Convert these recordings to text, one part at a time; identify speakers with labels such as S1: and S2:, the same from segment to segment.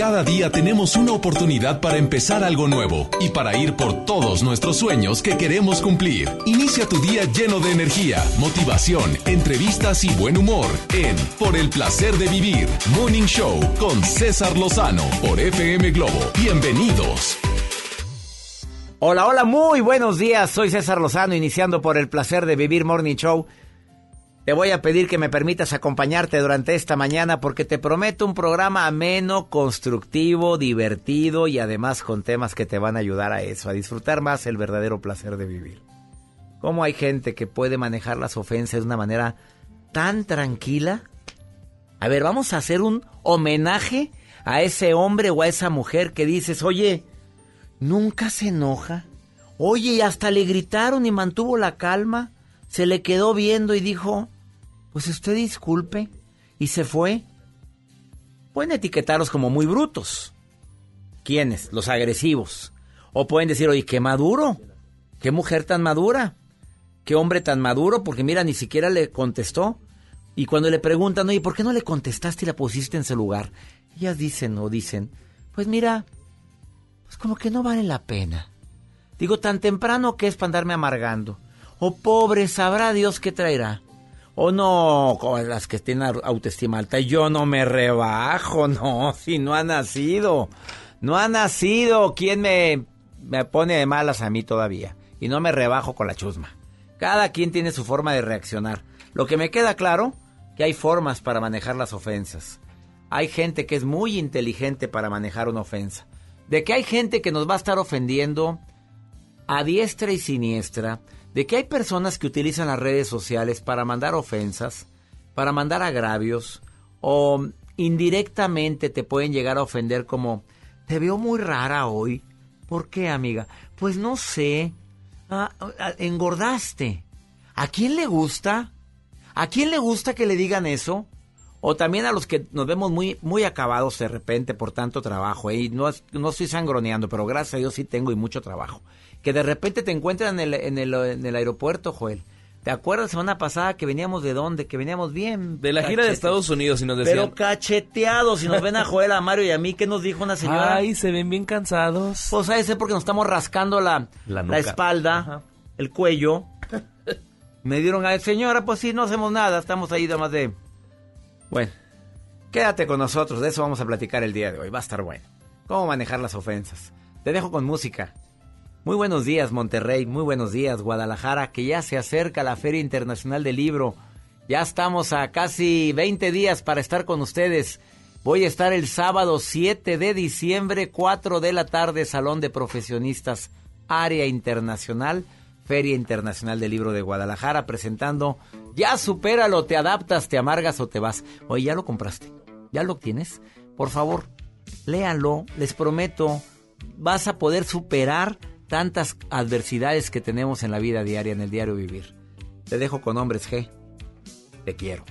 S1: Cada día tenemos una oportunidad para empezar algo nuevo y para ir por todos nuestros sueños que queremos cumplir. Inicia tu día lleno de energía, motivación, entrevistas y buen humor en Por el placer de vivir, Morning Show con César Lozano por FM Globo. Bienvenidos.
S2: Hola, hola, muy buenos días. Soy César Lozano, iniciando por el placer de vivir Morning Show. Te voy a pedir que me permitas acompañarte durante esta mañana porque te prometo un programa ameno, constructivo, divertido y además con temas que te van a ayudar a eso, a disfrutar más el verdadero placer de vivir. ¿Cómo hay gente que puede manejar las ofensas de una manera tan tranquila? A ver, vamos a hacer un homenaje a ese hombre o a esa mujer que dices, oye, nunca se enoja. Oye, y hasta le gritaron y mantuvo la calma se le quedó viendo y dijo, pues usted disculpe, y se fue. Pueden etiquetarlos como muy brutos. ¿Quiénes? Los agresivos. O pueden decir, oye, qué maduro, qué mujer tan madura, qué hombre tan maduro, porque mira, ni siquiera le contestó. Y cuando le preguntan, oye, ¿por qué no le contestaste y la pusiste en su lugar? Ellas dicen o dicen, pues mira, pues como que no vale la pena. Digo, tan temprano que es para andarme amargando. O pobre, sabrá Dios qué traerá. O no, las que tienen autoestima alta. Yo no me rebajo, no, si no ha nacido. No ha nacido. ¿Quién me, me pone de malas a mí todavía? Y no me rebajo con la chusma. Cada quien tiene su forma de reaccionar. Lo que me queda claro, que hay formas para manejar las ofensas. Hay gente que es muy inteligente para manejar una ofensa. De que hay gente que nos va a estar ofendiendo a diestra y siniestra de que hay personas que utilizan las redes sociales para mandar ofensas, para mandar agravios o indirectamente te pueden llegar a ofender como te veo muy rara hoy. ¿Por qué, amiga? Pues no sé. Ah, ah, engordaste. ¿A quién le gusta? ¿A quién le gusta que le digan eso? O también a los que nos vemos muy, muy acabados de repente por tanto trabajo. ¿eh? Y no, no estoy sangroneando, pero gracias a Dios sí tengo y mucho trabajo que de repente te encuentran en el, en el, en el aeropuerto, Joel. ¿Te acuerdas la semana pasada que veníamos de dónde? Que veníamos bien.
S3: De la gira de Estados Unidos y nos decían.
S2: Pero cacheteados. Si nos ven a Joel, a Mario y a mí, ¿qué nos dijo una señora?
S3: Ay, se ven bien cansados.
S2: Pues a ese porque nos estamos rascando la, la, espalda, el cuello. Me dieron a señora, pues sí, no hacemos nada. Estamos ahí más de. Bueno, quédate con nosotros. De eso vamos a platicar el día de hoy. Va a estar bueno. ¿Cómo manejar las ofensas? Te dejo con música. Muy buenos días Monterrey, muy buenos días Guadalajara, que ya se acerca la Feria Internacional del Libro. Ya estamos a casi 20 días para estar con ustedes. Voy a estar el sábado 7 de diciembre, 4 de la tarde, Salón de Profesionistas, Área Internacional, Feria Internacional del Libro de Guadalajara, presentando Ya supéralo, te adaptas, te amargas o te vas. Oye, ¿ya lo compraste? ¿Ya lo tienes? Por favor, léanlo, les prometo, vas a poder superar tantas adversidades que tenemos en la vida diaria, en el diario vivir. Te dejo con hombres G. Te quiero.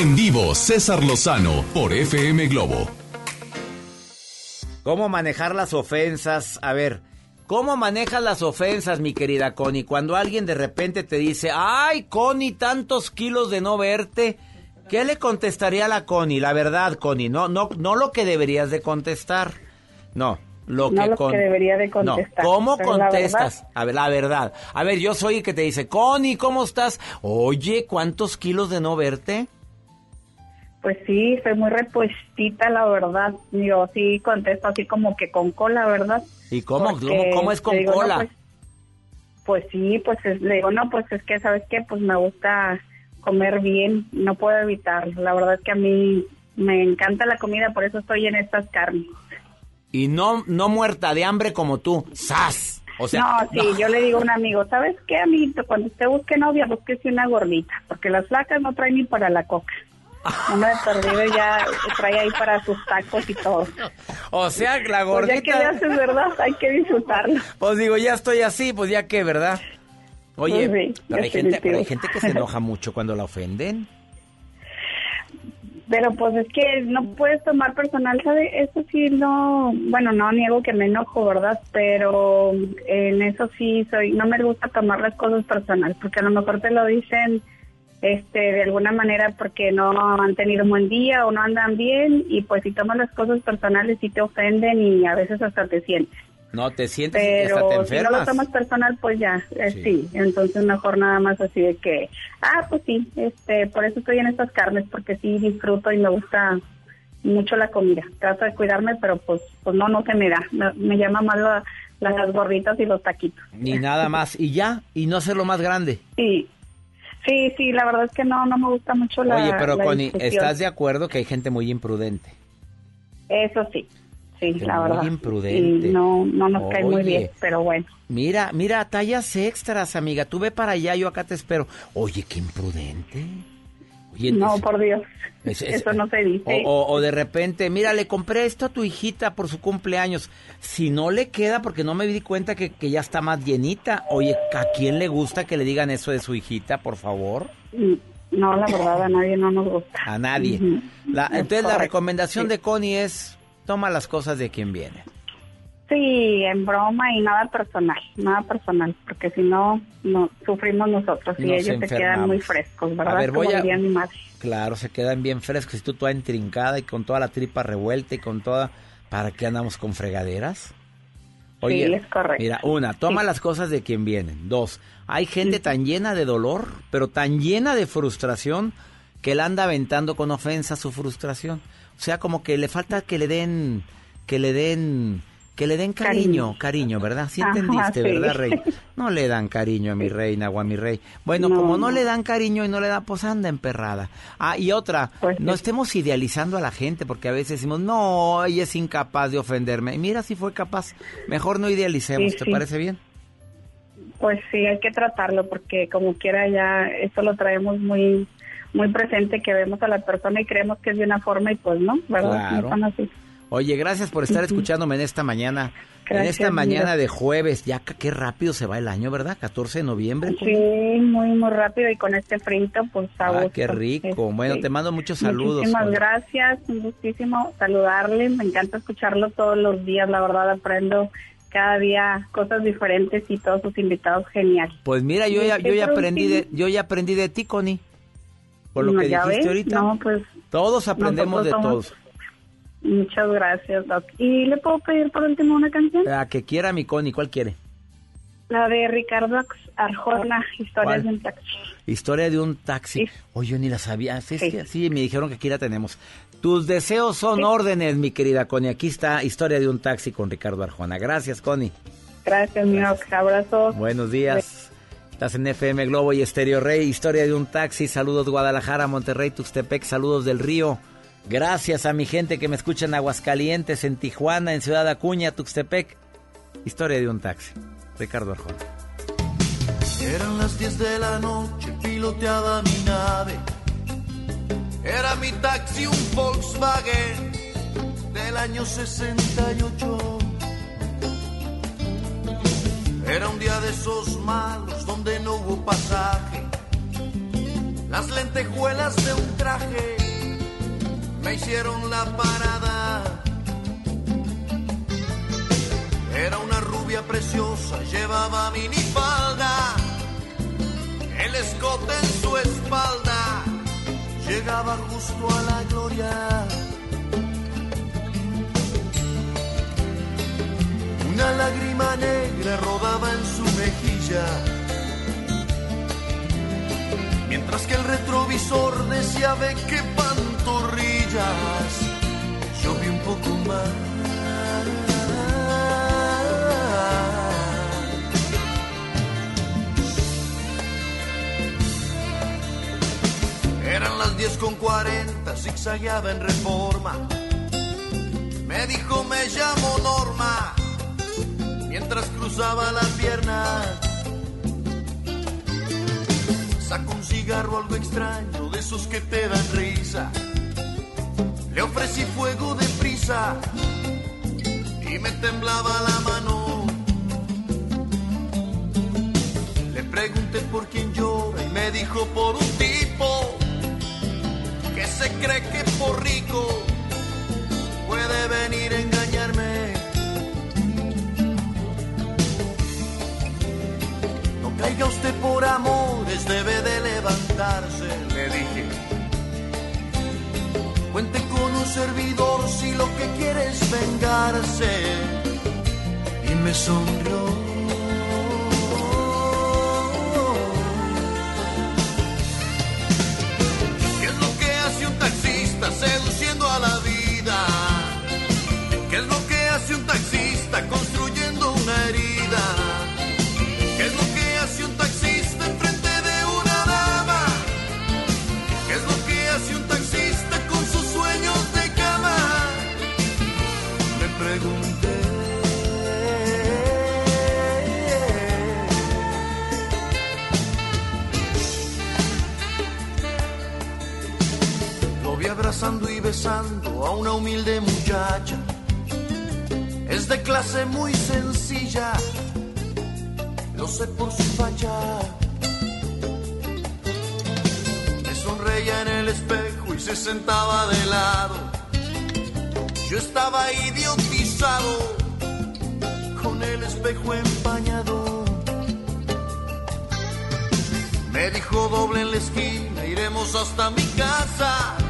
S1: En vivo, César Lozano por FM Globo.
S2: ¿Cómo manejar las ofensas? A ver, ¿cómo manejas las ofensas, mi querida Connie? Cuando alguien de repente te dice, ay, Connie, tantos kilos de no verte. ¿Qué le contestaría a la Connie? La verdad, Connie, no, no, no lo que deberías de contestar. No, lo que,
S4: no lo que debería de contestar.
S2: No. ¿Cómo contestas? A ver, la verdad. A ver, yo soy el que te dice, Connie, ¿cómo estás? Oye, ¿cuántos kilos de no verte?
S4: Pues sí, soy muy repuestita, la verdad. Yo sí contesto así como que con cola, ¿verdad?
S2: ¿Y cómo, ¿cómo, es con cola?
S4: pues, pues, sí, pues le digo, no, pues es que, ¿sabes qué? Pues me gusta comer bien, no puedo evitar. La verdad es que a mí me encanta la comida, por eso estoy en estas carnes.
S2: Y no, no muerta de hambre como tú, ¡sas! O sea,
S4: no, sí, yo le digo a un amigo, ¿sabes qué, amiguito? Cuando usted busque novia, búsquese una gordita, porque las flacas no traen ni para la coca. Una de perdido ya trae ahí para sus tacos y todo.
S2: O sea, la gordita...
S4: Pues ya que le haces, ¿verdad? Hay que disfrutarlo.
S2: Pues digo, ya estoy así, pues ya que, ¿verdad? Oye, pues pero, hay gente, pero hay gente que se enoja mucho cuando la ofenden.
S4: Pero pues es que no puedes tomar personal, ¿sabe? Eso sí no, bueno, no niego que me enojo, ¿verdad? Pero en eso sí soy, no me gusta tomar las cosas personal, porque a lo mejor te lo dicen este, de alguna manera porque no han tenido un buen día o no andan bien y pues si tomas las cosas personales sí te ofenden y a veces hasta te sientes.
S2: No, te sientes
S4: Pero
S2: hasta te enfermas.
S4: si no lo tomas personal, pues ya, eh, sí. Entonces mejor nada más así de que, ah, pues sí, este, por eso estoy en estas carnes, porque sí disfruto y me gusta mucho la comida. Trato de cuidarme, pero pues, pues no, no se me da. Me, llama más las gorditas y los taquitos.
S2: Ni nada más. Y ya, y no hacerlo más grande.
S4: Sí, Sí, sí, la verdad es que no, no me gusta mucho la.
S2: Oye, pero Connie, ¿estás de acuerdo que hay gente muy imprudente?
S4: Eso sí, sí, la verdad.
S2: Muy imprudente.
S4: no, no nos cae muy bien, pero bueno.
S2: Mira, mira, tallas extras, amiga. Tú ve para allá, yo acá te espero. Oye, qué imprudente
S4: no, por Dios. Eso no se dice.
S2: O, de repente, mira, le compré esto a tu hijita por su cumpleaños. Si no le queda, porque no me di cuenta que, ya está más llenita. Oye, ¿a quién le gusta que le digan eso de su hijita, por favor?
S4: Mm, no, la verdad, a nadie no nos gusta.
S2: A nadie. entonces, la recomendación de Connie es, toma las cosas de quien viene.
S4: Sí, en broma y nada personal, nada personal, porque si no, no sufrimos nosotros y ellos se quedan muy frescos, ¿verdad? A ver, voy a... mi madre.
S2: Claro, se quedan bien frescos. Si tú toda intrincada y con toda la tripa revuelta y con toda... ¿Para qué andamos con fregaderas? Oye,
S4: sí, es correcto.
S2: Mira, una, toma las cosas de quien vienen. Dos, hay gente tan llena de dolor, pero tan llena de frustración, que él anda aventando con ofensa su frustración. O sea, como que le falta que le den, que le den, que le den cariño, cariño, ¿verdad? Sí
S4: Ajá,
S2: entendiste,
S4: sí.
S2: ¿verdad, rey? No le dan cariño a mi reina o a mi rey. Bueno, como no,
S4: No.
S2: le dan cariño y no le dan, pues anda emperrada. Ah, y otra,
S4: Pues
S2: no
S4: sí.
S2: estemos idealizando a la gente, porque a veces decimos, no, ella es incapaz de ofenderme. Y mira si fue capaz. Mejor no idealicemos,
S4: Sí,
S2: ¿te parece bien?
S4: Pues sí, hay que tratarlo porque como quiera ya eso lo traemos muy muy presente que vemos a la persona y creemos que es de una forma y pues no, ¿verdad?
S2: Claro.
S4: No son así.
S2: Oye, gracias por estar escuchándome en esta mañana. en esta mañana
S4: mira.
S2: de jueves. Ya qué rápido se va el año, ¿verdad? 14 de noviembre.
S4: Sí, muy muy rápido y con este frito pues a
S2: Ah, qué rico.
S4: Este,
S2: Bueno, te mando muchos saludos.
S4: Muchísimas gracias, un gustísimo saludarle, me encanta escucharlo todos los días, la verdad aprendo cada día cosas diferentes y todos sus invitados genial.
S2: Pues mira, yo ya, yo ya aprendí de, yo ya aprendí de ti, Connie. Por lo
S4: No,
S2: que dijiste
S4: ves,
S2: ahorita.
S4: No, pues
S2: Todos aprendemos de
S4: somos-
S2: todos.
S4: Muchas gracias, Doc. ¿Y le puedo pedir por último una canción?
S2: La que quiera mi Connie, ¿cuál quiere?
S4: La de Ricardo Arjona, Historias
S2: ¿Cuál?
S4: de un taxi.
S2: Historia de un taxi.
S4: Sí.
S2: Oye, yo ni la sabía. Sí,
S4: Sí.
S2: sí, sí, me dijeron que aquí la tenemos. Tus deseos son órdenes, mi querida Connie. Aquí está Historia de un taxi con Ricardo Arjona. Gracias, Connie.
S4: Gracias, mi Doc. Abrazos.
S2: Buenos días. Estás en FM Globo y Estéreo Rey. Historia de un taxi. Saludos Guadalajara, Monterrey, Tuxtepec. Saludos del Río. Gracias a mi gente que me escucha en Aguascalientes, en Tijuana, en Ciudad Acuña, Tuxtepec. Historia de un taxi. Ricardo Arjona.
S5: Eran las 10 de la noche, piloteaba mi nave. Era mi taxi un Volkswagen del año 68. Era un día de esos malos donde no hubo pasaje. Las lentejuelas de un traje me hicieron la parada. Era una rubia preciosa, llevaba minifalda, el escote en su espalda, llegaba justo a la gloria. Una lágrima negra rodaba en su mejilla, mientras que el retrovisor decía ve qué. Vi un poco más. Eran las 10 con 40, zigzagueaba en reforma. Me dijo me llamo Norma, mientras cruzaba la pierna. Sacó un cigarro algo extraño, de esos que te dan risa. Le ofrecí fuego de prisa y me temblaba la mano. Le pregunté por quién llora y me dijo por un tipo que se cree que por rico puede venir a engañarme. No caiga usted por amores, debe de levantarse, le dije. Cuente con un servidor si lo que quiere es vengarse. Y me sonrió. ¿Qué es lo que hace un taxista seduciendo a una humilde muchacha. Es de clase muy sencilla, lo sé por su facha. Me sonreía en el espejo y se sentaba de lado. Yo estaba idiotizado con el espejo empañado. Me dijo doble en la esquina, iremos hasta mi casa.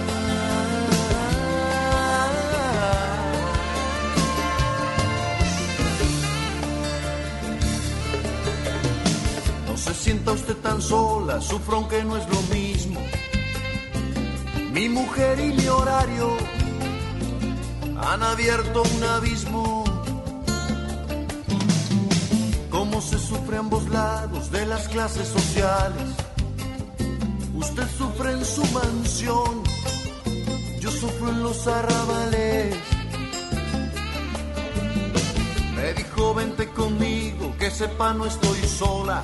S5: Sienta usted tan sola, sufro aunque no es lo mismo. Mi mujer y mi horario han abierto un abismo. Cómo se sufre a ambos lados de las clases sociales. Usted sufre en su mansión, yo sufro en los arrabales. Me dijo vente conmigo, que sepa no estoy sola.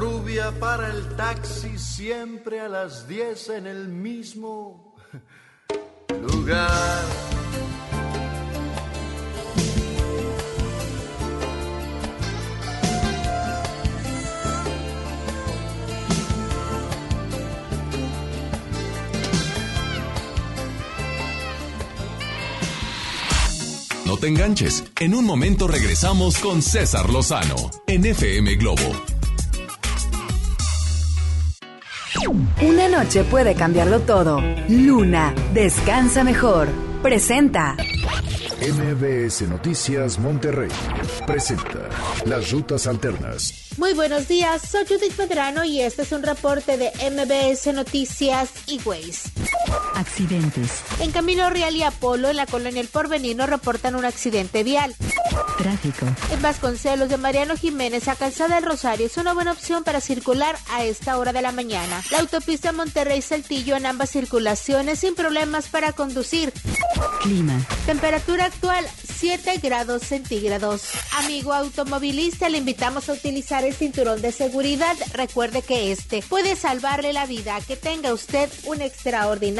S5: Rubia para el taxi siempre a las 10 en el mismo lugar.
S1: No te enganches. En un momento regresamos con César Lozano en FM Globo.
S6: Una noche puede cambiarlo todo. Luna, descansa mejor. Presenta.
S7: MBS Noticias Monterrey presenta Las Rutas Alternas.
S8: Muy buenos días, soy Judith Medrano y este es un reporte de MBS Noticias y Waze.
S6: Accidentes.
S8: En Camino Real y Apolo, en la colonia El Porvenir, nos reportan un accidente vial.
S6: Tráfico.
S8: En Vasconcelos de Mariano Jiménez a Calzada del Rosario es una buena opción para circular a esta hora de la mañana. La autopista Monterrey-Saltillo en ambas circulaciones sin problemas para conducir.
S6: Clima.
S8: Temperatura actual 7 grados centígrados. Amigo automovilista, le invitamos a utilizar el cinturón de seguridad. Recuerde que este puede salvarle la vida. Que tenga usted un extraordinario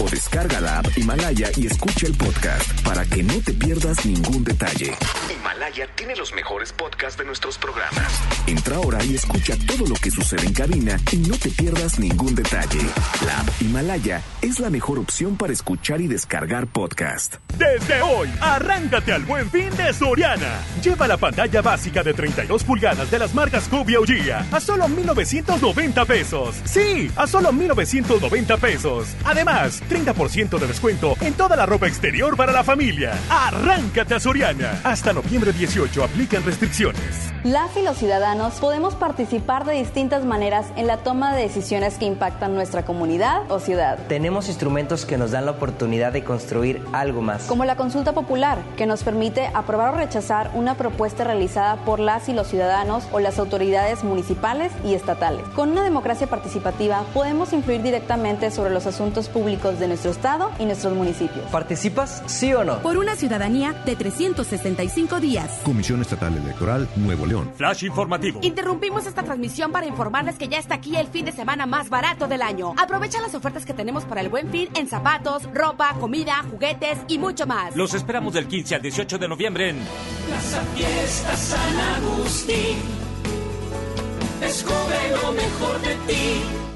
S9: o descarga la app Himalaya y escucha el podcast para que no te pierdas ningún detalle. Himalaya tiene los mejores podcasts de nuestros programas. Entra ahora y escucha todo lo que sucede en cabina y no te pierdas ningún detalle. La app Himalaya es la mejor opción para escuchar y descargar podcast.
S10: Desde hoy, arráncate al buen fin de Soriana. Lleva la pantalla básica de 32 pulgadas de las marcas Cubia Ugia a solo 1,990 pesos. Sí, a solo 1,990 pesos. Además, 30% de descuento en toda la ropa exterior para la familia. Arráncate a Soriana. Hasta noviembre 18 aplican restricciones.
S11: Las y los ciudadanos podemos participar de distintas maneras en la toma de decisiones que impactan nuestra comunidad o ciudad.
S12: Tenemos instrumentos que nos dan la oportunidad de construir algo más.
S11: Como la consulta popular, que nos permite aprobar o rechazar una propuesta realizada por las y los ciudadanos o las autoridades municipales y estatales. Con una democracia participativa podemos influir directamente sobre los asuntos públicos de nuestro estado y nuestros municipios.
S12: ¿Participas, sí o no?
S6: Por una ciudadanía de 365 días.
S13: Comisión Estatal Electoral Nuevo León.
S14: Flash informativo.
S6: Interrumpimos esta transmisión para informarles que ya está aquí el fin de semana más barato del año. Aprovecha las ofertas que tenemos para el buen fin en zapatos, ropa, comida, juguetes y mucho más.
S14: Los esperamos del 15 al 18 de noviembre en
S15: Plaza Fiesta San Agustín. Descubre lo mejor de ti.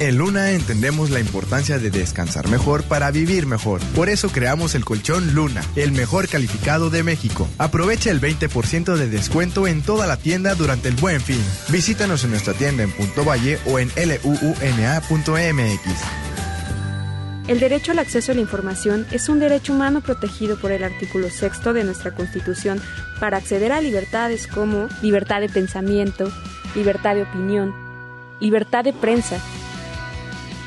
S16: En Luna entendemos la importancia de descansar mejor para vivir mejor. Por eso creamos el colchón Luna, el mejor calificado de México. Aprovecha el 20% de descuento en toda la tienda durante el buen fin. Visítanos en nuestra tienda en Punto Valle o en luuna.mx.
S17: El derecho al acceso a la información es un derecho humano protegido por el artículo sexto de nuestra Constitución para acceder a libertades como libertad de pensamiento, libertad de opinión, libertad de prensa,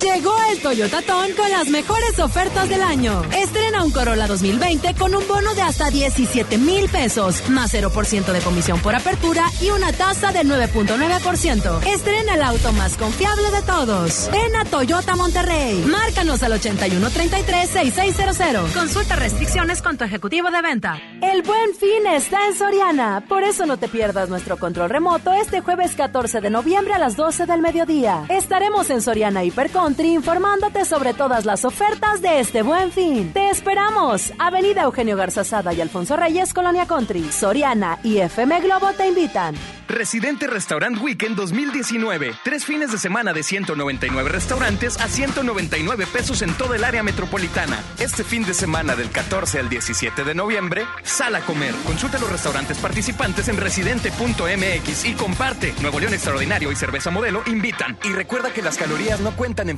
S6: Llegó el Toyota Ton con las mejores ofertas del año. Estrena un Corolla 2020 con un bono de hasta 17 mil pesos, más 0% de comisión por apertura y una tasa del 9.9%. Estrena el auto más confiable de todos. Ven a Toyota Monterrey. Márcanos al 8133-6600. Consulta restricciones con tu ejecutivo de venta. El buen fin está en Soriana. Por eso no te pierdas nuestro control remoto este jueves 14 de noviembre a las 12 del mediodía. Estaremos en Soriana Hipercon informándote sobre todas las ofertas de este buen fin. Te esperamos. Avenida Eugenio Garzazada y Alfonso Reyes, Colonia Country. Soriana y FM Globo te invitan.
S18: Residente Restaurant Weekend 2019. Tres fines de semana de 199 restaurantes a 199 pesos en toda el área metropolitana. Este fin de semana del 14 al 17 de noviembre, sal a comer. Consulta los restaurantes participantes en residente.mx y comparte. Nuevo León Extraordinario y Cerveza Modelo invitan. Y recuerda que las calorías no cuentan en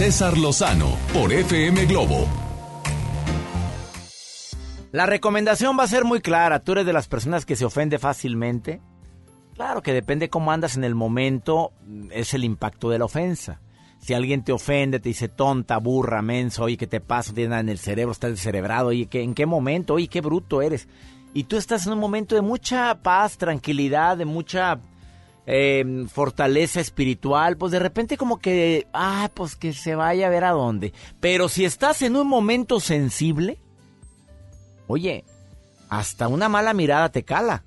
S1: César Lozano por FM Globo.
S2: La recomendación va a ser muy clara. Tú eres de las personas que se ofende fácilmente. Claro que depende cómo andas en el momento, es el impacto de la ofensa. Si alguien te ofende, te dice tonta, burra, menso, oye, ¿qué te pasa? Tienes nada en el cerebro, estás descerebrado, oye, ¿qué- ¿en qué momento? Oye, qué bruto eres. Y tú estás en un momento de mucha paz, tranquilidad, de mucha eh, fortaleza espiritual, pues de repente como que, ah, pues que se vaya a ver a dónde. Pero si estás en un momento sensible, oye, hasta una mala mirada te cala.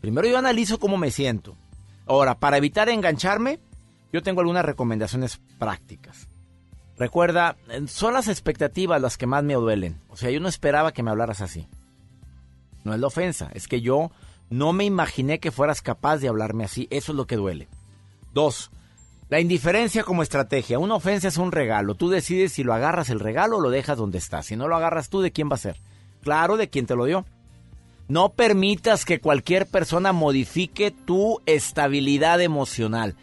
S2: Primero yo analizo cómo me siento. Ahora, para evitar engancharme, yo tengo algunas recomendaciones prácticas. Recuerda, eh, son las expectativas las que más me duelen. O sea, yo no esperaba que me hablaras así. No es la ofensa, es que yo no me imaginé que fueras capaz de hablarme así. Eso es lo que duele. Dos, la indiferencia como estrategia. Una ofensa es un regalo. Tú decides si lo agarras el regalo o lo dejas donde está. Si no lo agarras tú, ¿de quién va a ser? Claro, de quien te lo dio. No permitas que cualquier persona modifique tu estabilidad emocional.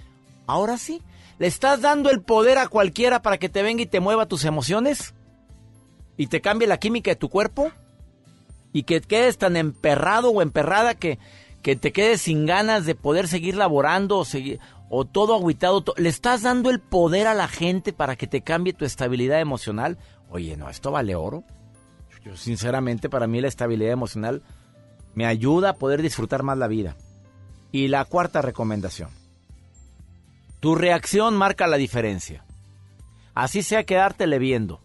S2: Ahora sí, ¿le estás dando el poder a cualquiera para que te venga y te mueva tus emociones? ¿Y te cambie la química de tu cuerpo? ¿Y que quedes tan emperrado o emperrada que, que te quedes sin ganas de poder seguir laborando o, seguir, o todo agüitado? to- ¿Le estás dando el poder a la gente para que te cambie tu estabilidad emocional? Oye, no, esto vale oro. Yo sinceramente para mí la estabilidad emocional me ayuda a poder disfrutar más la vida. Y la cuarta recomendación. Tu reacción marca la diferencia. Así sea quedártele viendo,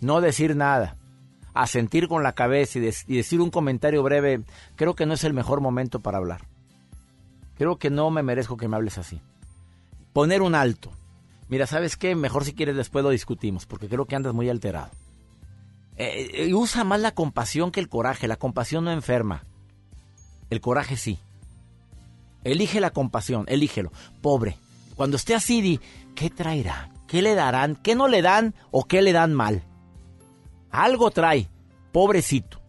S2: no decir nada, asentir con la cabeza y decir un comentario breve, creo que no es el mejor momento para hablar. Creo que no me merezco que me hables así. Poner un alto. Mira, ¿sabes qué? Mejor si quieres después lo discutimos, porque creo que andas muy alterado. Eh, eh, usa más la compasión que el coraje. La compasión no enferma. El coraje sí. Elige la compasión, elígelo. Pobre. Cuando esté así, di, ¿qué traerá? ¿Qué le darán? ¿Qué no le dan o qué le dan mal? Algo trae. Pobrecito.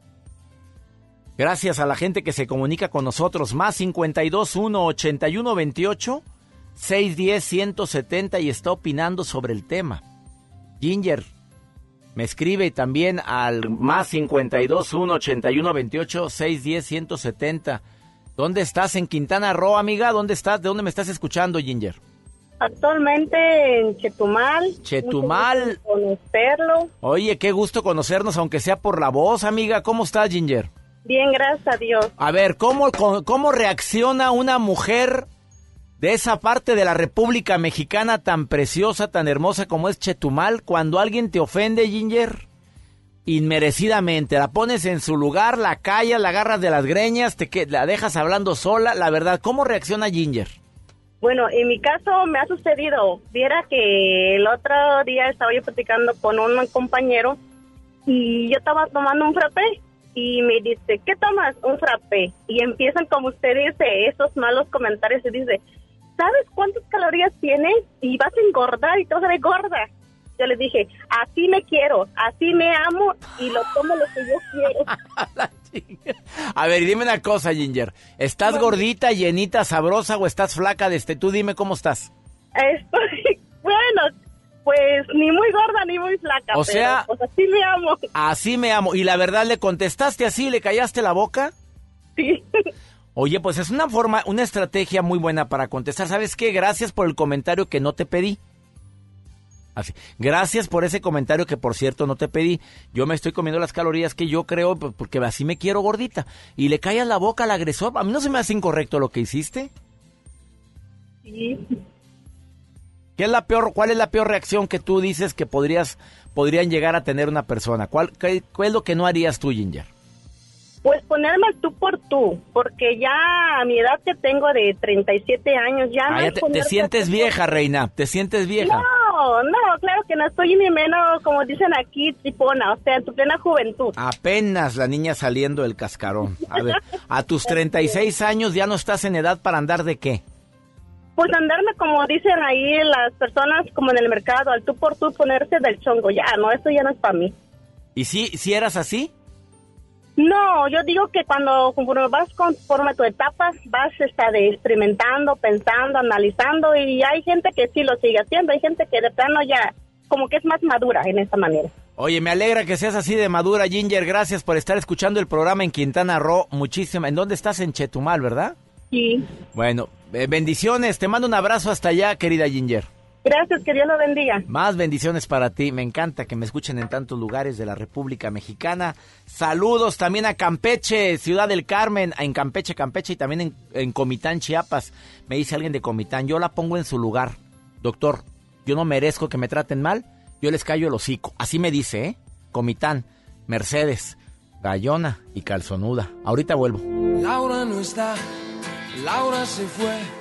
S2: Gracias a la gente que se comunica con nosotros. Más 52 1 81 28 610 170 y está opinando sobre el tema. Ginger me escribe también al más 52 1 81 28 610 170. ¿Dónde estás? ¿En Quintana Roo, amiga? ¿Dónde estás? ¿De dónde me estás escuchando, Ginger?
S19: Actualmente en Chetumal.
S2: Chetumal.
S19: Conocerlo.
S2: Oye, qué gusto conocernos, aunque sea por la voz, amiga. ¿Cómo estás, Ginger?
S19: Bien, gracias a Dios.
S2: A ver, ¿cómo, cómo reacciona una mujer de esa parte de la República Mexicana tan preciosa, tan hermosa como es Chetumal, cuando alguien te ofende, Ginger? Inmerecidamente, la pones en su lugar, la callas, la agarras de las greñas, te la dejas hablando sola. La verdad, ¿cómo reacciona Ginger?
S19: Bueno, en mi caso me ha sucedido. Viera que el otro día estaba yo platicando con un compañero y yo estaba tomando un frappé y me dice, ¿qué tomas? Un frappé. Y empiezan, como usted dice, esos malos comentarios y dice, ¿sabes cuántas calorías tienes? Y vas a engordar y te vas a gorda. Yo le dije, así me quiero, así me amo y lo tomo lo que yo quiero.
S2: a ver, dime una cosa, Ginger. ¿Estás gordita, llenita, sabrosa o estás flaca? Desde tú dime cómo estás.
S19: Estoy, bueno, pues ni muy gorda ni muy flaca. O sea, pues así me amo.
S2: Así me amo. ¿Y la verdad le contestaste así, le callaste la boca?
S19: Sí.
S2: Oye, pues es una forma, una estrategia muy buena para contestar. ¿Sabes qué? Gracias por el comentario que no te pedí. Así. Gracias por ese comentario que por cierto no te pedí. Yo me estoy comiendo las calorías que yo creo porque así me quiero gordita. Y le callas la boca al agresor. A mí no se me hace incorrecto lo que hiciste.
S19: Sí.
S2: ¿Qué es la peor, ¿Cuál es la peor reacción que tú dices que podrías, podrían llegar a tener una persona? ¿Cuál, qué, es lo que no harías tú, Ginger?
S19: Pues ponerme tú por tú, porque ya a mi edad que tengo de 37 años, ya
S2: no
S19: ah,
S2: te, te, sientes vieja, reina, te sientes vieja.
S19: No, no, claro que no estoy ni menos, como dicen aquí, tripona, o sea, en tu plena juventud.
S2: Apenas la niña saliendo del cascarón. A ver, a tus 36 años ya no estás en edad para andar de qué?
S19: Pues andarme como dicen ahí las personas como en el mercado, al tú por tú ponerse del chongo, ya, no, eso ya no es para mí.
S2: ¿Y si, si eras así?
S19: No, yo digo que cuando conforme vas conforme tu etapa, vas está, de experimentando, pensando, analizando y hay gente que sí lo sigue haciendo, hay gente que de plano ya como que es más madura en esa manera.
S2: Oye, me alegra que seas así de madura, Ginger. Gracias por estar escuchando el programa en Quintana Roo. Muchísimo. ¿En dónde estás? En Chetumal, ¿verdad?
S19: Sí.
S2: Bueno, eh, bendiciones. Te mando un abrazo hasta allá, querida Ginger.
S19: Gracias, que Dios lo bendiga.
S2: Más bendiciones para ti. Me encanta que me escuchen en tantos lugares de la República Mexicana. Saludos también a Campeche, Ciudad del Carmen, en Campeche, Campeche y también en, en Comitán, Chiapas. Me dice alguien de Comitán, yo la pongo en su lugar. Doctor, yo no merezco que me traten mal, yo les callo el hocico. Así me dice, ¿eh? Comitán, Mercedes, Gallona y Calzonuda. Ahorita vuelvo.
S20: Laura no está, Laura se fue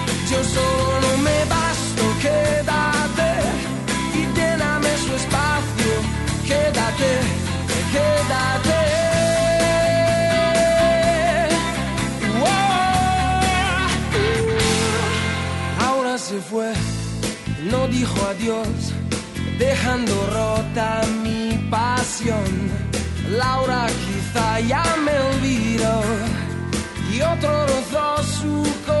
S20: Yo solo me basto, quédate su espacio. Quédate, quédate. Ahora se fue, no dijo adiós, dejando rota mi pasión. Laura quizá ya me olvidó y otro rozó su corazón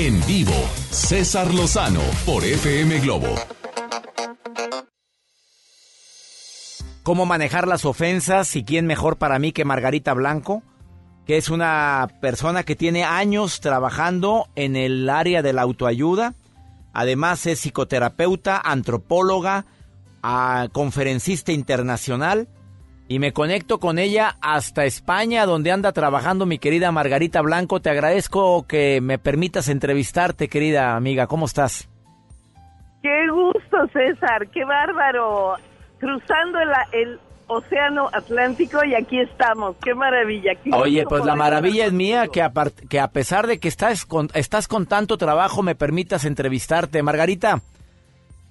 S15: En
S1: vivo, César Lozano por FM Globo.
S2: ¿Cómo manejar las ofensas y quién mejor para mí que Margarita Blanco? Que es una persona que tiene años trabajando en el área de la autoayuda. Además es psicoterapeuta, antropóloga, ah, conferencista internacional. Y me conecto con ella hasta España, donde anda trabajando mi querida Margarita Blanco. Te agradezco que me permitas entrevistarte, querida amiga. ¿Cómo estás?
S21: Qué gusto, César, qué bárbaro. Cruzando el, el océano Atlántico y aquí estamos. Qué maravilla. Qué
S2: Oye, pues la maravilla es mía que, apart- que a pesar de que estás con, estás con tanto trabajo me permitas entrevistarte. Margarita,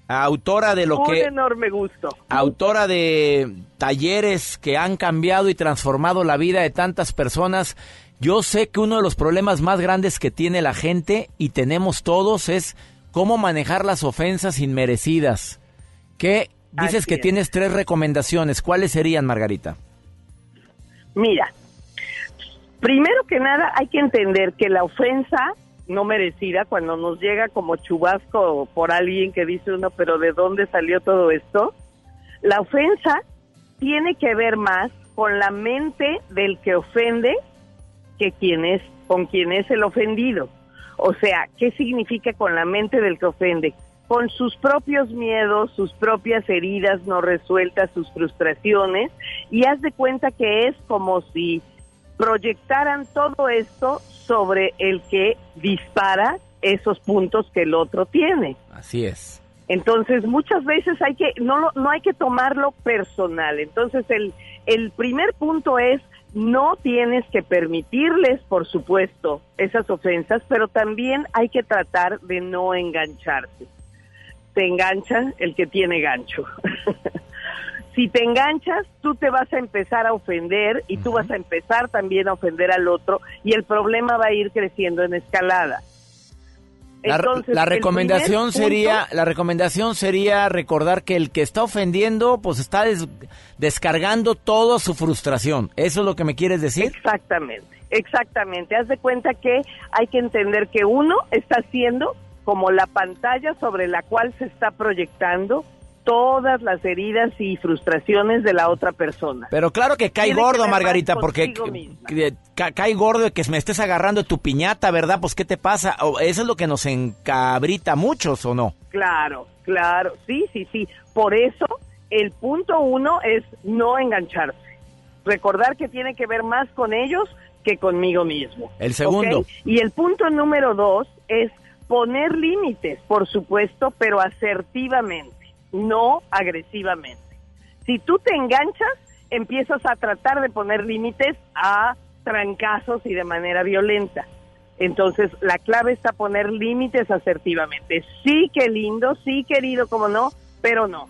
S2: autora de lo
S21: Un
S2: que...
S21: enorme gusto.
S2: Autora de talleres que han cambiado y transformado la vida de tantas personas. Yo sé que uno de los problemas más grandes que tiene la gente y tenemos todos es cómo manejar las ofensas inmerecidas. ¿Qué dices
S21: Así
S2: que
S21: es.
S2: tienes tres recomendaciones? ¿Cuáles serían, Margarita?
S21: Mira, primero que nada hay que entender que la ofensa no merecida, cuando nos llega como chubasco por alguien que dice uno, pero ¿de dónde salió todo esto? La ofensa tiene que ver más con la mente del que ofende que quien es, con quien es el ofendido. O sea, ¿qué significa con la mente del que ofende? Con sus propios miedos, sus propias heridas no resueltas, sus frustraciones, y haz de cuenta que es como si proyectaran todo esto sobre el que dispara esos puntos que el otro tiene.
S2: Así es.
S21: Entonces, muchas veces hay que no no hay que tomarlo personal. Entonces, el el primer punto es no tienes que permitirles, por supuesto, esas ofensas, pero también hay que tratar de no engancharse. Te engancha el que tiene gancho. si te enganchas, tú te vas a empezar a ofender y tú vas a empezar también a ofender al otro y el problema va a ir creciendo en escalada.
S2: La,
S21: Entonces,
S2: la recomendación
S21: punto-
S2: sería, la recomendación sería recordar que el que está ofendiendo, pues está des- descargando toda su frustración. ¿Eso es lo que me quieres decir?
S21: Exactamente, exactamente. Haz de cuenta que hay que entender que uno está siendo como la pantalla sobre la cual se está proyectando todas las heridas y frustraciones de la otra persona.
S2: Pero claro que cae
S21: Tiene
S2: gordo, Margarita, porque ca- cae gordo de que me estés agarrando tu piñata, ¿verdad? Pues ¿qué te pasa? O eso es lo que nos encabrita a muchos, ¿o no?
S21: Claro, claro, sí, sí, sí. Por eso el punto uno es no engancharse. Recordar que tiene que ver más con ellos que conmigo mismo.
S2: El segundo.
S21: Y el punto número dos es poner límites, por supuesto, pero asertivamente, no agresivamente. Si tú te enganchas, empiezas a tratar de poner límites a trancazos y de manera violenta. Entonces, la clave está poner límites asertivamente. Sí, qué lindo, sí, querido, como no, pero no.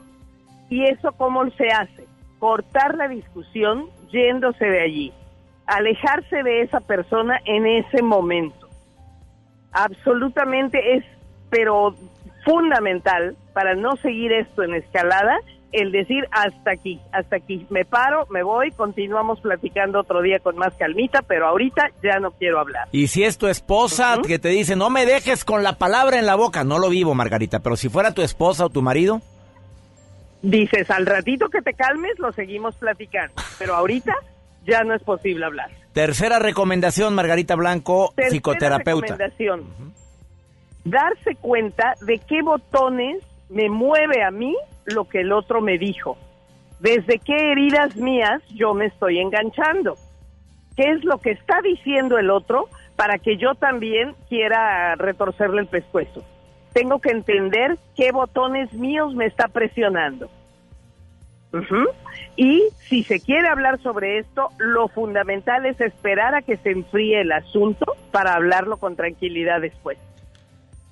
S21: ¿Y eso cómo se hace? Cortar la discusión yéndose de allí, alejarse de esa persona en ese momento. Absolutamente es, pero fundamental para no seguir esto en escalada, el decir hasta aquí, hasta aquí, me paro, me voy, continuamos platicando otro día con más calmita, pero ahorita ya no quiero hablar.
S2: Y si es tu esposa que te dice, no me dejes con la palabra en la boca, no lo vivo, Margarita, pero si fuera tu esposa o tu marido,
S21: Dices, al ratito que te calmes, lo seguimos platicando, pero ahorita ya no es posible hablar.
S2: tercera recomendación, Margarita Blanco,
S21: Tercera
S2: psicoterapeuta.
S21: recomendación, darse cuenta de qué botones me mueve a mí lo que el otro me dijo. Desde qué heridas mías yo me estoy enganchando. ¿Qué es lo que está diciendo el otro para que yo también quiera retorcerle el pescuezo. Tengo que entender qué botones míos me está presionando. Y si se quiere hablar sobre esto, lo fundamental es esperar a que se enfríe el asunto para hablarlo con tranquilidad después.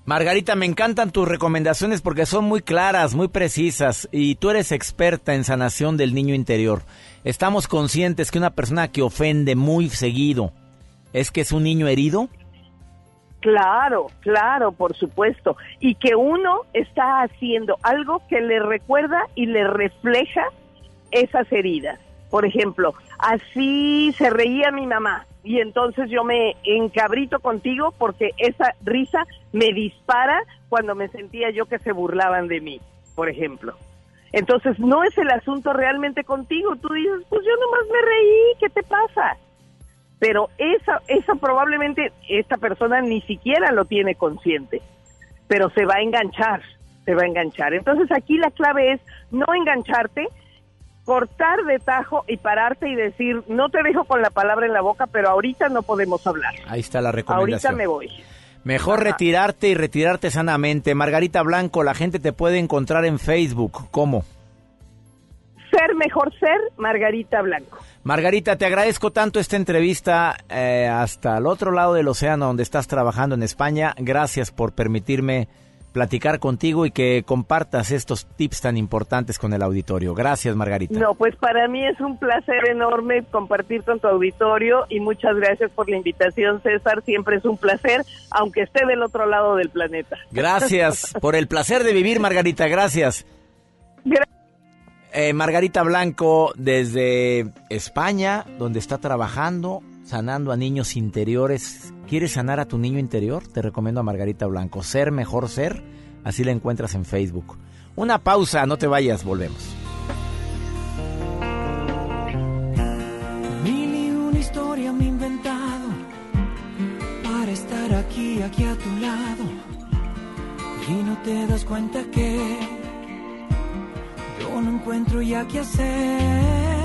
S2: Margarita, me encantan tus recomendaciones porque son muy claras, muy precisas y tú eres experta en sanación del niño interior. Estamos conscientes que una persona que ofende muy seguido es que es un niño herido.
S21: Claro, claro, por supuesto. Y que uno está haciendo algo que le recuerda y le refleja esas heridas. Por ejemplo, así se reía mi mamá y entonces yo me encabrito contigo porque esa risa me dispara cuando me sentía yo que se burlaban de mí, por ejemplo. Entonces no es el asunto realmente contigo. Tú dices, pues yo nomás me reí, ¿qué te pasa? Pero esa, esa probablemente esta persona ni siquiera lo tiene consciente, pero se va a enganchar, se va a enganchar. Entonces aquí la clave es no engancharte, cortar de tajo y pararte y decir, no te dejo con la palabra en la boca, pero ahorita no podemos hablar.
S2: Ahí está la
S21: Ahorita
S2: recomendación.
S21: me voy.
S2: Mejor retirarte y retirarte sanamente. Margarita Blanco, la gente te puede encontrar en Facebook. ¿Cómo?
S21: Ser mejor ser, Margarita Blanco.
S2: Margarita, te agradezco tanto esta entrevista eh, hasta el otro lado del océano donde estás trabajando en España. Gracias por permitirme platicar contigo y que compartas estos tips tan importantes con el auditorio. Gracias, Margarita.
S21: No, pues para mí es un placer enorme compartir con tu auditorio y muchas gracias por la invitación, César. Siempre es un placer, aunque esté del otro lado del planeta.
S2: Gracias por el placer de vivir, Margarita. Gracias. Eh, Margarita Blanco desde España, donde está trabajando, sanando a niños interiores. ¿Quieres sanar a tu niño interior? Te recomiendo a Margarita Blanco. Ser mejor ser. Así la encuentras en Facebook. Una pausa, no te vayas, volvemos.
S15: Mil y una historia me he inventado para estar aquí, aquí a tu lado. Y no te das cuenta que yo no encuentro ya qué hacer.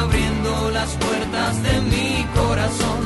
S15: abriendo las puertas de mi corazón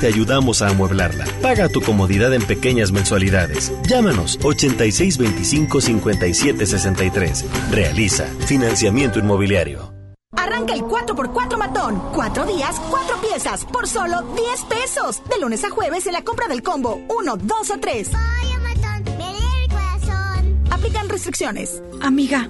S22: te ayudamos a amueblarla. Paga tu comodidad en pequeñas mensualidades. Llámanos 8625-5763. Realiza financiamiento inmobiliario.
S23: Arranca el 4x4 matón. Cuatro días, cuatro piezas, por solo 10 pesos. De lunes a jueves en la compra del combo 1, 2 o 3. Aplican restricciones.
S24: Amiga,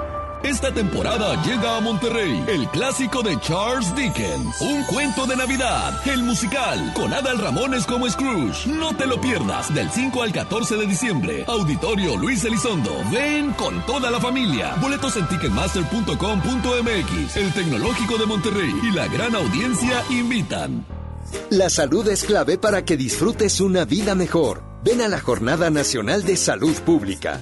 S1: Esta temporada llega a Monterrey el clásico de Charles Dickens, Un cuento de Navidad, el musical, con Adal Ramones como Scrooge. No te lo pierdas del 5 al 14 de diciembre. Auditorio Luis Elizondo. Ven con toda la familia. Boletos en ticketmaster.com.mx. El Tecnológico de Monterrey y la gran audiencia invitan.
S25: La salud es clave para que disfrutes una vida mejor. Ven a la Jornada Nacional de Salud Pública.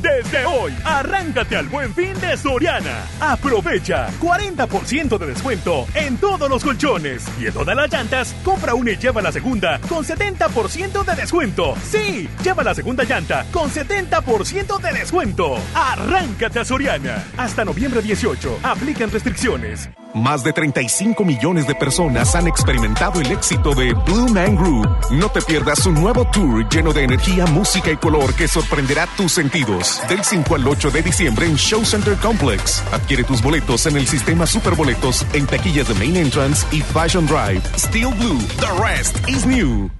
S10: Desde hoy, arráncate al buen fin de Soriana. Aprovecha 40% de descuento en todos los colchones y en todas las llantas. Compra una y lleva la segunda con 70% de descuento. Sí, lleva la segunda llanta con 70% de descuento. Arráncate a Soriana. Hasta noviembre 18. Aplican restricciones.
S26: Más de 35 millones de personas han experimentado el éxito de Blue Man Group. No te pierdas un nuevo tour lleno de energía, música y color que sorprenderá tus sentidos. Del 5 al 8 de diciembre en Show Center Complex. Adquiere tus boletos en el sistema Superboletos en taquillas de Main Entrance y Fashion Drive. Still Blue, the rest is new.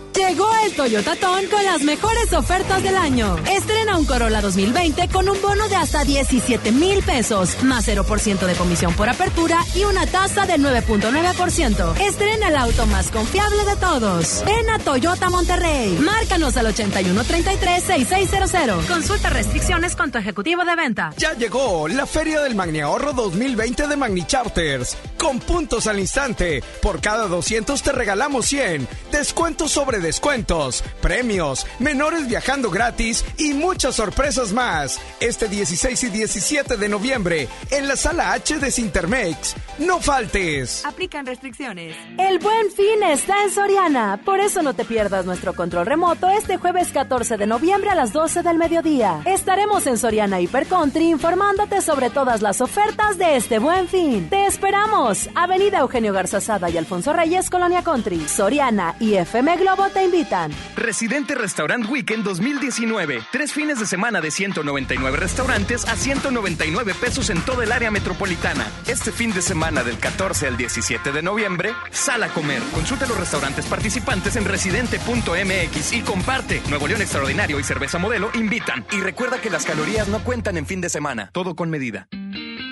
S6: Llegó el Toyota Ton con las mejores ofertas del año. Estrena un Corolla 2020 con un bono de hasta 17 mil pesos, más 0% de comisión por apertura y una tasa del 9.9%. Estrena el auto más confiable de todos. Ven a Toyota Monterrey. Márcanos al 8133-6600. Consulta restricciones con tu ejecutivo de venta.
S27: Ya llegó la Feria del Magni Ahorro 2020 de Magni Charters. Con puntos al instante. Por cada 200 te regalamos 100. Descuentos sobre descuentos, premios, menores viajando gratis y muchas sorpresas más. Este 16 y 17 de noviembre en la sala H de Sintermex. No faltes.
S6: Aplican restricciones. El buen fin está en Soriana. Por eso no te pierdas nuestro control remoto este jueves 14 de noviembre a las 12 del mediodía. Estaremos en Soriana Hiper Country informándote sobre todas las ofertas de este buen fin. Te esperamos. Avenida Eugenio Garzazada y Alfonso Reyes, Colonia Country. Soriana y FM Globo te invitan.
S18: Residente Restaurant Weekend 2019. Tres fines de semana de 199 restaurantes a 199 pesos en toda el área metropolitana. Este fin de semana del 14 al 17 de noviembre, sal a comer. Consulta los restaurantes participantes en residente.mx y comparte. Nuevo León Extraordinario y Cerveza Modelo invitan. Y recuerda que las calorías no cuentan en fin de semana. Todo con medida.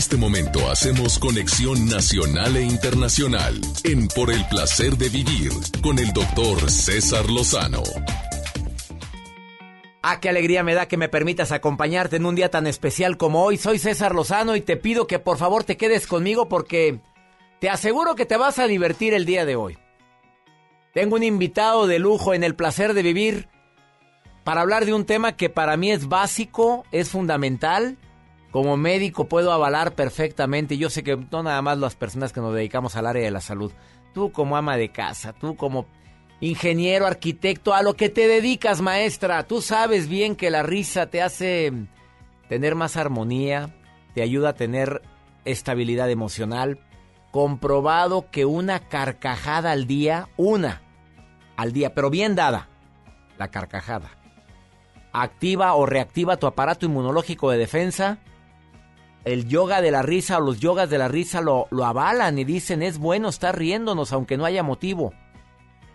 S1: Este momento hacemos conexión nacional e internacional en Por el placer de vivir con el doctor César Lozano.
S2: Ah, qué alegría me da que me permitas acompañarte en un día tan especial como hoy. Soy César Lozano y te pido que por favor te quedes conmigo porque te aseguro que te vas a divertir el día de hoy. Tengo un invitado de lujo en el placer de vivir para hablar de un tema que para mí es básico, es fundamental como médico puedo avalar perfectamente, yo sé que no nada más las personas que nos dedicamos al área de la salud, tú como ama de casa, tú como ingeniero, arquitecto, a lo que te dedicas, maestra, tú sabes bien que la risa te hace tener más armonía, te ayuda a tener estabilidad emocional, comprobado que una carcajada al día, una al día, pero bien dada, la carcajada, activa o reactiva tu aparato inmunológico de defensa, el yoga de la risa o los yogas de la risa lo, lo avalan y dicen es bueno estar riéndonos aunque no haya motivo.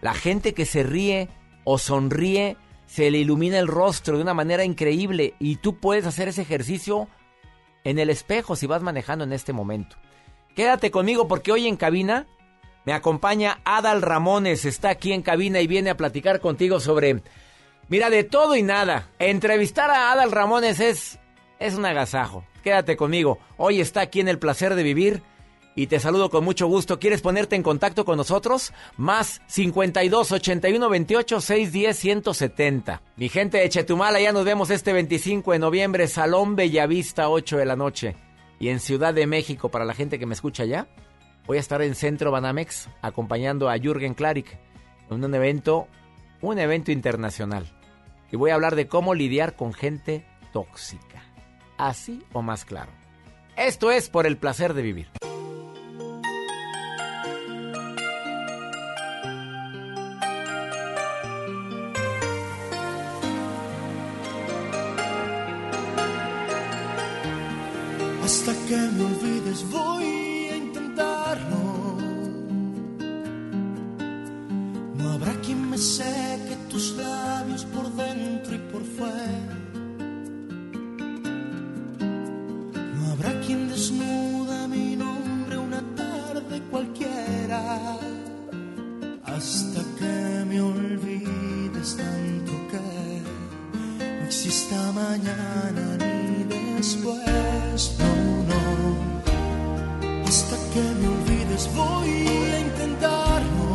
S2: La gente que se ríe o sonríe se le ilumina el rostro de una manera increíble y tú puedes hacer ese ejercicio en el espejo si vas manejando en este momento. Quédate conmigo porque hoy en cabina me acompaña Adal Ramones, está aquí en cabina y viene a platicar contigo sobre, mira, de todo y nada. Entrevistar a Adal Ramones es, es un agasajo. Quédate conmigo. Hoy está aquí en el placer de vivir y te saludo con mucho gusto. ¿Quieres ponerte en contacto con nosotros? Más 52 81 28 610 170. Mi gente de Chetumal, ya nos vemos este 25 de noviembre, Salón Bellavista, 8 de la noche. Y en Ciudad de México, para la gente que me escucha allá, voy a estar en Centro Banamex acompañando a Jürgen Klarik en un evento, un evento internacional. Y voy a hablar de cómo lidiar con gente tóxica así o más claro. Esto es por el placer de vivir.
S20: Hasta que me olvides voy a intentarlo. No habrá quien me seque tus labios por dentro y quien desnuda mi nombre una tarde cualquiera, hasta que me olvides tanto que no exista mañana ni después, no, no, hasta que me olvides voy a intentarlo.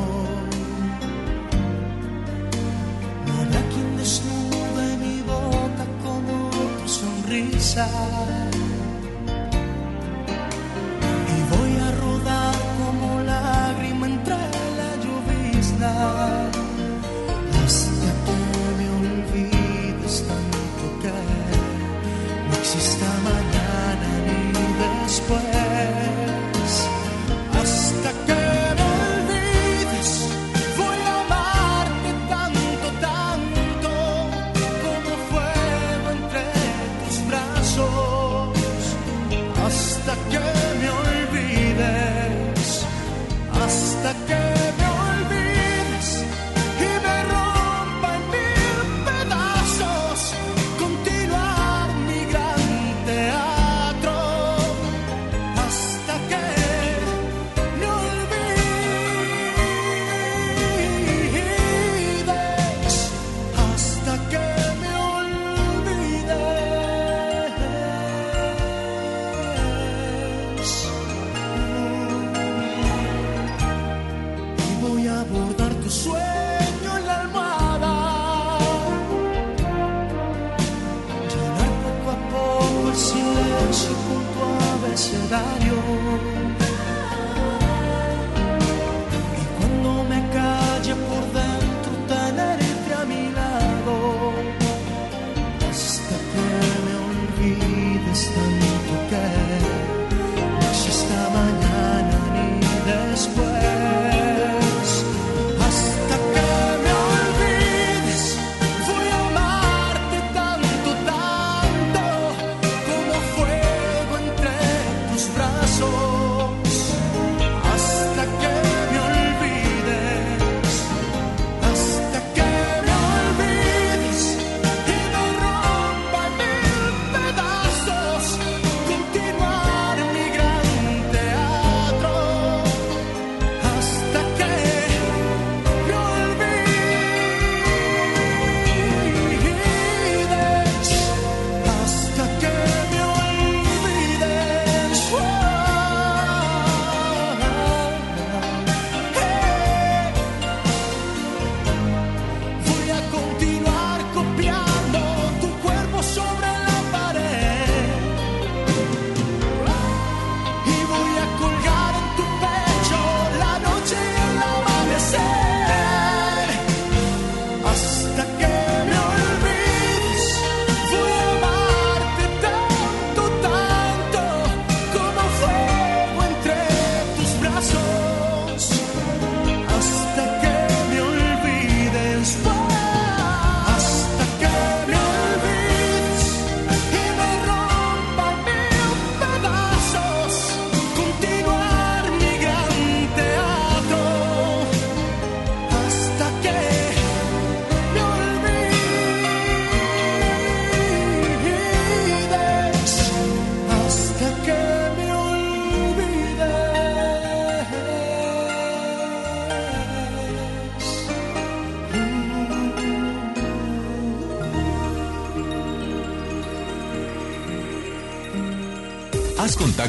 S20: No habrá quien desnude mi boca como tu sonrisa.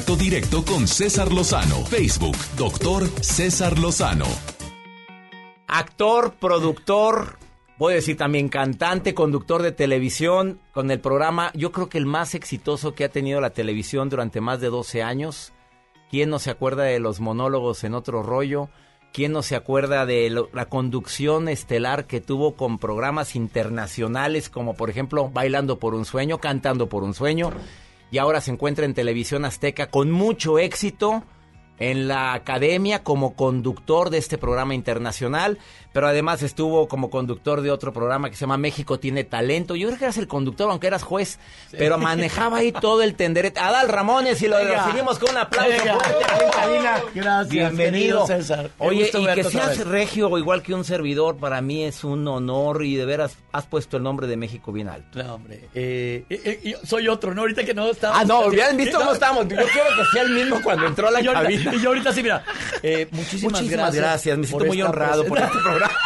S1: Directo con César Lozano. Facebook, doctor César Lozano.
S2: Actor, productor, voy a decir también cantante, conductor de televisión, con el programa, yo creo que el más exitoso que ha tenido la televisión durante más de 12 años. ¿Quién no se acuerda de los monólogos en otro rollo? ¿Quién no se acuerda de la conducción estelar que tuvo con programas internacionales como por ejemplo Bailando por un sueño, Cantando por un sueño? Y ahora se encuentra en televisión azteca con mucho éxito en la academia como conductor de este programa internacional, pero además estuvo como conductor de otro programa que se llama México tiene talento. Yo creo que eras el conductor, aunque eras juez, pero manejaba ahí todo el tenderete. Adal Ramones, y lo
S28: Venga.
S2: recibimos con un aplauso
S28: Venga.
S2: fuerte aquí en cabina.
S28: Gracias,
S2: Bienvenido.
S28: César. Qué
S2: Oye, y que seas
S28: vez.
S2: regio igual que un servidor, para mí es un honor y de veras has puesto el nombre de México bien alto.
S28: No, hombre. Eh, eh, eh, soy otro, ¿no? Ahorita que no estaba.
S2: Ah, no, hubieran visto cómo estamos. Yo quiero que sea el mismo cuando entró a la cabina.
S28: Y yo ahorita sí, mira. eh, muchísimas,
S2: Muchísimas gracias, me siento muy honrado por este programa.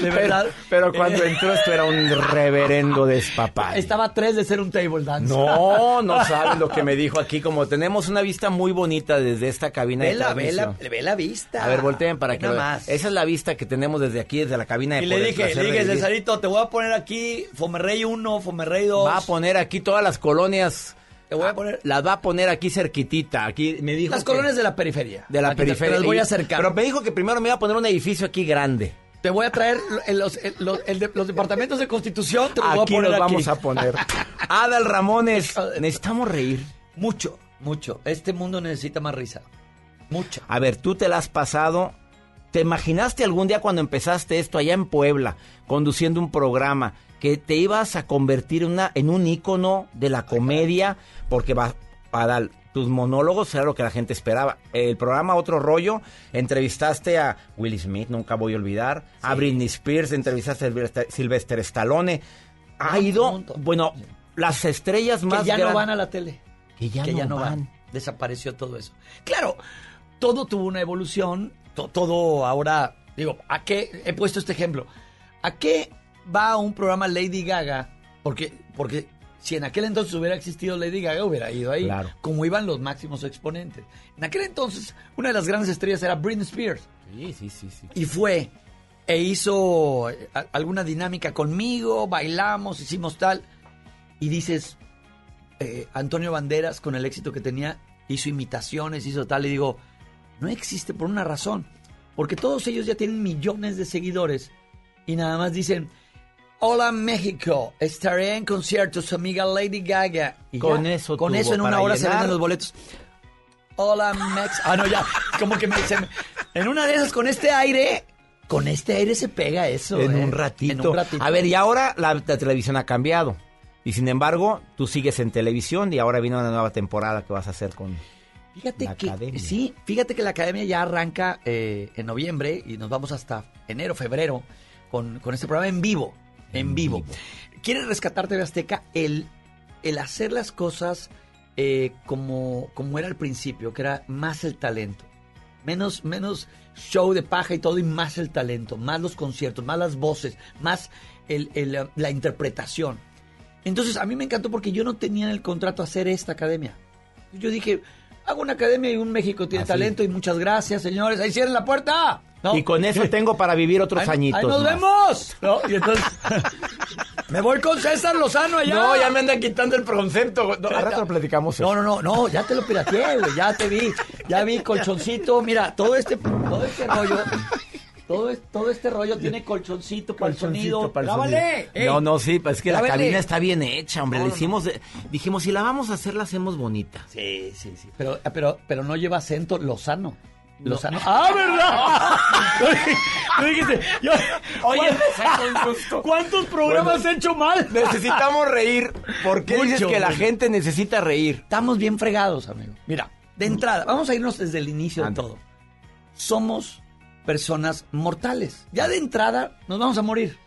S28: De verdad.
S2: Pero cuando
S28: Eh,
S2: entró esto era un reverendo despapay.
S28: Estaba tres de ser un table dance.
S2: No, no sabes lo que me dijo aquí. Como tenemos una vista muy bonita desde esta cabina de
S28: Ve la, ve, la, ve la vista.
S2: A ver, volteen para que
S28: más.
S2: Esa es la vista que tenemos desde aquí, desde la cabina de
S28: Y le dije, le
S2: de
S28: dije. Cesarito, te voy a poner aquí Fomerrey 1, Fomerrey 2.
S2: Va a poner aquí todas las colonias.
S28: Te voy a poner.
S2: Las va a poner aquí cerquitita. Aquí me dijo.
S28: Las
S2: que-
S28: colonias de la periferia.
S2: de la
S28: Aquí te- te
S2: periferia.
S28: las voy a acercar.
S2: Pero me dijo que primero me iba a poner un edificio aquí grande.
S28: Te voy a traer los, los- departamentos de Constitución. Te los voy a
S2: Aquí
S28: poner
S2: los
S28: aquí.
S2: vamos a poner. Adal Ramones, necesitamos reír.
S28: Mucho, mucho. Este mundo necesita más risa. Mucha.
S2: A ver, tú te la has pasado. ¿Te imaginaste algún día cuando empezaste esto allá en Puebla, conduciendo un programa, que te ibas a convertir en, una, en un ícono de la comedia? Porque va, Adal, tus monólogos era lo que la gente esperaba. El programa Otro Rollo, entrevistaste a Will Smith, nunca voy a olvidar. A Britney Spears, entrevistaste a Sylvester- Sylvester Stallone. Ha ido, bueno, las estrellas más
S28: que ya no van a la tele.
S2: Que ya no van.
S28: Desapareció todo eso. Claro, todo tuvo una evolución. to- todo ahora, digo, ¿a qué? He puesto este ejemplo. ¿A qué va un programa Lady Gaga? Porque, porque si en aquel entonces hubiera existido Lady Gaga, hubiera ido ahí.
S2: Claro.
S28: Como iban los máximos exponentes. En aquel entonces, una de las grandes estrellas era Britney Spears.
S2: Sí, sí, sí, sí.
S28: Y fue e hizo eh, a- alguna dinámica conmigo, bailamos, hicimos tal. Y dices, eh, Antonio Banderas, con el éxito que tenía, hizo imitaciones, hizo tal. Y digo, no existe por una razón. Porque todos ellos ya tienen millones de seguidores. Y nada más dicen, hola México, estaré en concierto su amiga Lady Gaga. Y
S2: Con
S28: ya,
S2: eso
S28: Con
S2: tuvo
S28: eso en una hora se venden los boletos. Hola Mex. Ah, no, ya. Como que me, se me- En una de esas, con este aire, con este aire se pega eso.
S2: en
S28: eh.
S2: un ratito.
S28: En un ratito.
S2: A ver, y ahora la, la televisión ha cambiado. Y sin embargo, tú sigues en televisión y ahora viene una nueva temporada que vas a hacer con
S28: Fíjate
S2: la
S28: que
S2: academia.
S28: sí, fíjate que la academia ya arranca eh, en noviembre y nos vamos hasta enero, febrero con, con este programa en vivo, en, vivo. Quiere rescatar TV Azteca el, el hacer las cosas eh, como, como era al principio, que era más el talento. Menos, menos show de paja y todo y más el talento, más los conciertos, más las voces, más el- el, la interpretación. Entonces a mí me encantó porque yo no tenía en el contrato hacer esta academia. Yo dije, hago una academia y un México tiene
S2: Así.
S28: talento y muchas gracias, señores. Ahí cierren la puerta. ¿No?
S2: Y con eso tengo para vivir otros
S28: Ahí-
S2: añitos.
S28: Ahí nos
S2: más.
S28: vemos. ¿no? Y entonces me voy con César Lozano allá.
S2: No, ya me andan quitando el concepto. No, al rato lo platicamos.
S28: No, no, no, no, ya te lo pirateé, güey, ya te vi, ya vi colchoncito, mira, todo este, todo este rollo, todo, todo este rollo tiene colchoncito para el sonido.
S2: para el
S28: ¡Grábale!
S2: sonido.
S28: ¡Ey!
S2: No, no, sí, pues es que la cabina está bien hecha, hombre.
S28: No,
S2: Le hicimos, dijimos, si la vamos a hacer, la hacemos bonita.
S28: Sí, sí, sí. Pero, pero, pero no lleva acento Lozano. Lozano. ¡Ah, verdad! Tú dijiste, yo-
S2: Oye,
S28: ¿cuántos, programas he hecho mal?
S2: Necesitamos reír. ¿Por qué dices que la gente necesita reír?
S28: Estamos bien fregados, amigo. Mira, de entrada, vamos a irnos desde el inicio de todo. Somos personas mortales. Ya de entrada nos vamos a morir.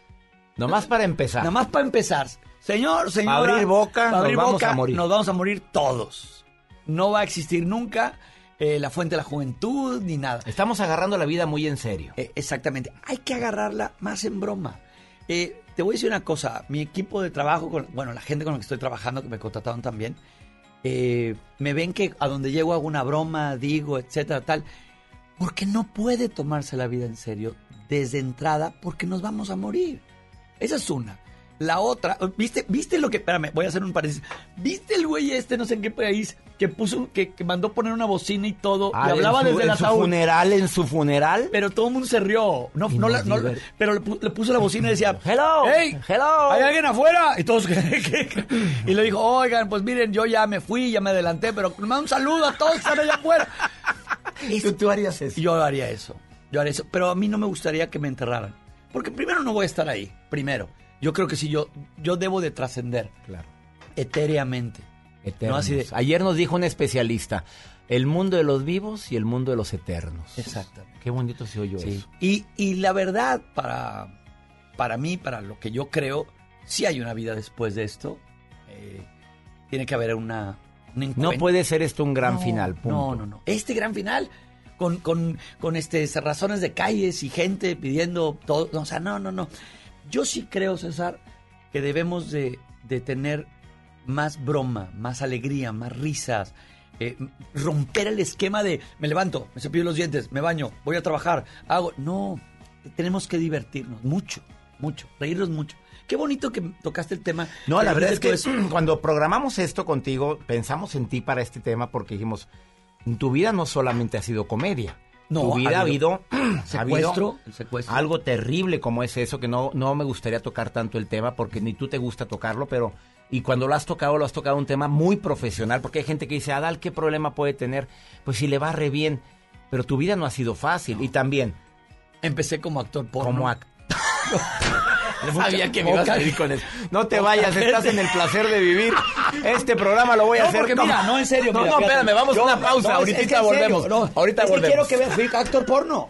S2: Nomás para empezar.
S28: Nada más para empezar. Señor, señora.
S2: Pa' abrir boca,
S28: pa' abrir
S2: nos vamos
S28: boca,
S2: a morir.
S28: Nos vamos a morir todos. No va a existir nunca eh, la fuente de la juventud ni nada.
S2: Estamos agarrando la vida muy en serio.
S28: Eh, exactamente. Hay que agarrarla más en broma. Eh, te voy a decir una cosa. Mi equipo de trabajo, con, bueno, la gente con la que estoy trabajando, que me contrataron también, me ven que a donde llego hago una broma, digo, etcétera, tal, porque no puede tomarse la vida en serio desde entrada porque nos vamos a morir. Esa es una. La otra, ¿viste, viste lo que, espérame, voy a hacer un paréntesis. ¿Viste el güey este, no sé en qué país, que puso, que, que mandó poner una bocina y todo,
S2: Ah,
S28: y hablaba
S2: en su,
S28: desde ataúd?
S2: funeral, en su funeral.
S28: Pero todo el mundo se rió. No, no, la- pero le, pu- le puso la bocina y decía,
S2: Hello,
S28: hey,
S2: hello.
S28: ¿hay alguien afuera? Y todos. Y le dijo, oigan, pues miren, yo ya me fui, ya me adelanté, pero me un saludo a todos que están allá afuera.
S2: ¿Tú, tú harías eso?
S28: Yo haría eso. Yo haría eso. Pero a mí no me gustaría que me enterraran. Porque primero no voy a estar ahí. Primero. Yo creo que sí, yo, yo debo de trascender.
S2: Claro.
S28: Etéreamente. No así de-
S2: Ayer nos dijo un especialista, el mundo de los vivos y el mundo de los eternos.
S28: Exactamente.
S2: Qué bonito se oyó
S28: Sí.
S2: eso.
S28: Y, y la verdad, para, para mí, para lo que yo creo, sí hay una vida después de esto. Eh, tiene que haber una, un
S2: No puede ser esto un gran
S28: No,
S2: final, punto.
S28: No, no, no. Este gran final, con, con, con este, razones de calles y gente pidiendo todo. no, o sea, no, no, no. Yo sí creo, César, que debemos de, de tener más broma, más alegría, más risas. eh, romper el esquema de me levanto, me cepillo los dientes, me baño, voy a trabajar, hago. No, tenemos que divertirnos mucho, mucho, reírnos mucho. Qué bonito que tocaste el tema.
S2: No, la
S28: de
S2: verdad es que
S28: eso.
S2: cuando programamos esto contigo, pensamos en ti para este tema porque dijimos, en tu vida no solamente ha sido comedia.
S28: No,
S2: tu vida
S28: ha
S2: ha habido,
S28: habido
S2: ha
S28: secuestro,
S2: habido
S28: el secuestro.
S2: algo terrible como es eso, que no, no me gustaría tocar tanto el tema porque ni tú te gusta tocarlo, pero y cuando lo has tocado, lo has tocado un tema muy profesional, porque hay gente que dice, Adal, ¿qué problema puede tener? Pues si le va re bien, pero tu vida no ha sido fácil. Y también,
S28: Empecé como actor porno.
S2: como actor.
S28: Sabía que me ibas a ir
S2: con eso. No te vayas, estás en el placer de vivir. Este programa lo voy a
S28: No,
S2: hacer.
S28: porque mira, no, en serio.
S2: No,
S28: mira,
S2: no, espérame, vamos a una pausa.
S28: no,
S2: Ahorita volvemos.
S28: no,
S2: Ahorita
S28: es
S2: volvemos.
S28: que quiero que veas, actor porno.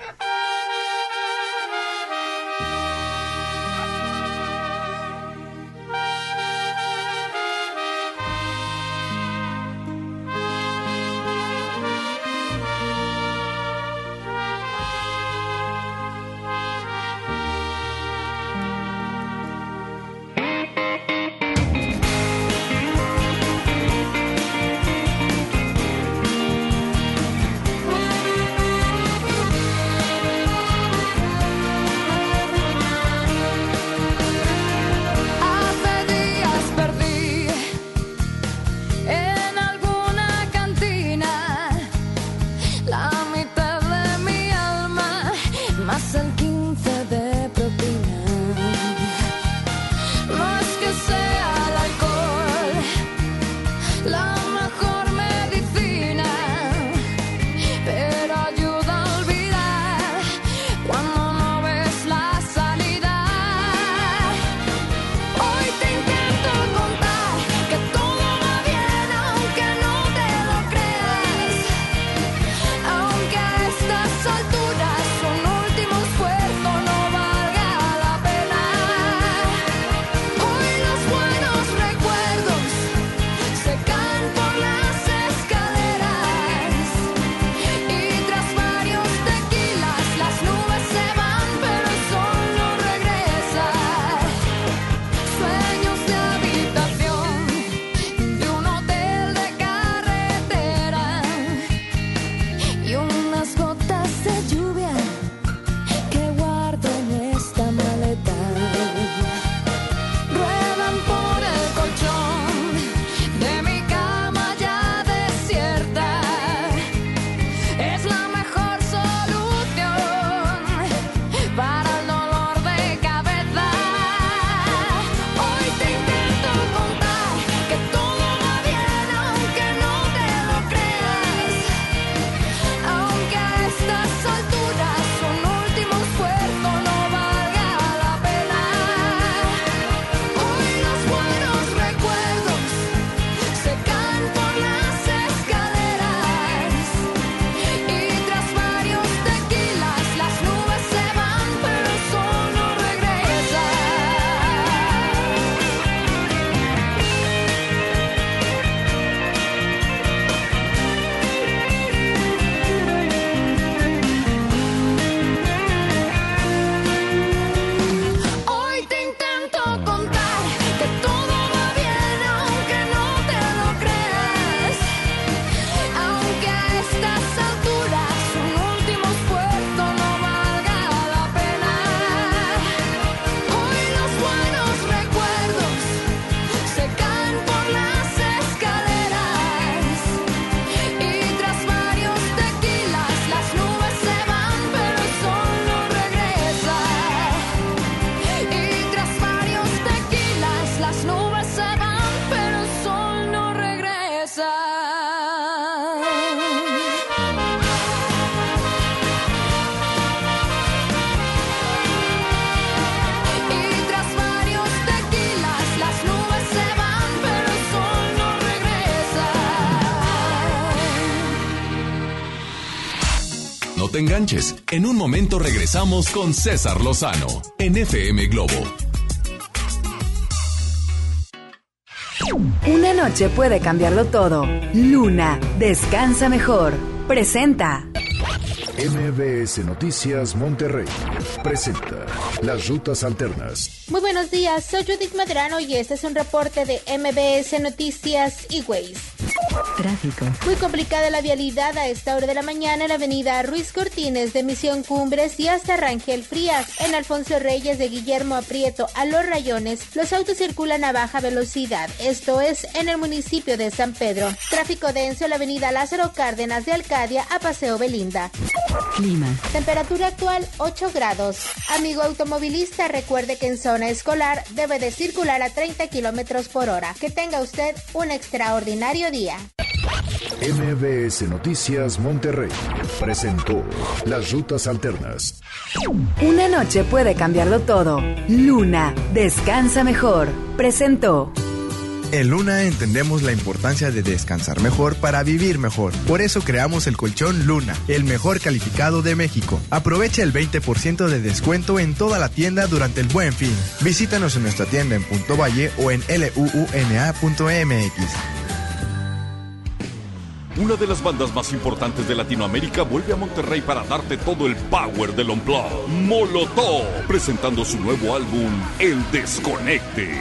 S1: En un momento regresamos con César Lozano en FM Globo.
S29: Una noche puede cambiarlo todo. Luna, descansa mejor. Presenta.
S30: MBS Noticias Monterrey presenta Las Rutas Alternas.
S8: Muy buenos días, soy Judith Medrano y este es un reporte de MBS Noticias y Ways.
S29: Tráfico.
S8: Muy complicada la vialidad a esta hora de la mañana en la avenida Ruiz Cortines de Misión Cumbres y hasta Rangel Frías. En Alfonso Reyes de Guillermo Aprieto a Los Rayones, los autos circulan a baja velocidad. Esto es en el municipio de San Pedro. Tráfico denso en la avenida Lázaro Cárdenas de Alcadia a Paseo Belinda.
S29: Clima.
S8: Temperatura actual 8 grados. Amigo automovilista, recuerde que en zona escolar debe de circular a 30 kilómetros por hora. Que tenga usted un extraordinario día.
S30: MBS Noticias Monterrey presentó Las Rutas Alternas.
S29: Una noche puede cambiarlo todo. Luna, descansa mejor. Presentó.
S16: En Luna entendemos la importancia de descansar mejor para vivir mejor. Por eso creamos el colchón Luna, el mejor calificado de México. Aprovecha el 20% de descuento en toda la tienda durante el buen fin. Visítanos en nuestra tienda en Punto Valle o en luuna.mx.
S26: Una de las bandas más importantes de Latinoamérica vuelve a Monterrey para darte todo el power del Unplugged. Molotov, presentando su nuevo álbum, El Desconecte.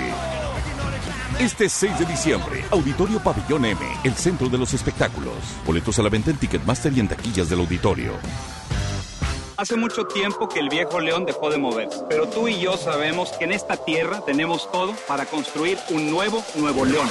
S26: Este 6 de diciembre, Auditorio Pabellón M, el centro de los espectáculos. Boletos a la venta en Ticketmaster y en taquillas del auditorio.
S31: Hace mucho tiempo que el viejo león dejó de moverse, pero tú y yo sabemos que en esta tierra tenemos todo para construir un nuevo Nuevo León.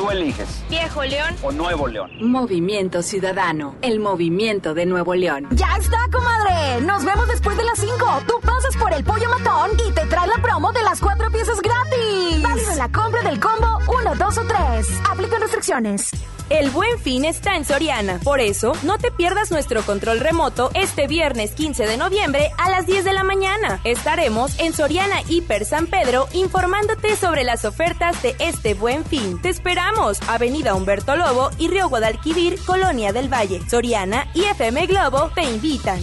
S31: Tú eliges.
S32: Viejo León
S31: o Nuevo León.
S29: Movimiento Ciudadano, el movimiento de Nuevo León.
S33: ¡Ya está, comadre! Nos vemos después de las 5. Tú pasas por el pollo matón y te trae la promo de las cuatro piezas gratis. Válido en la compra del combo 1, 2 o 3. Aplican restricciones.
S29: El buen fin está en Soriana. Por eso, no te pierdas nuestro control remoto este viernes 15 de noviembre a las 10 de la mañana. Estaremos en Soriana Hiper San Pedro informándote sobre las ofertas de este buen fin. Te esperamos. Avenida Humberto Lobo y Río Guadalquivir, Colonia del Valle. Soriana y FM Globo te invitan.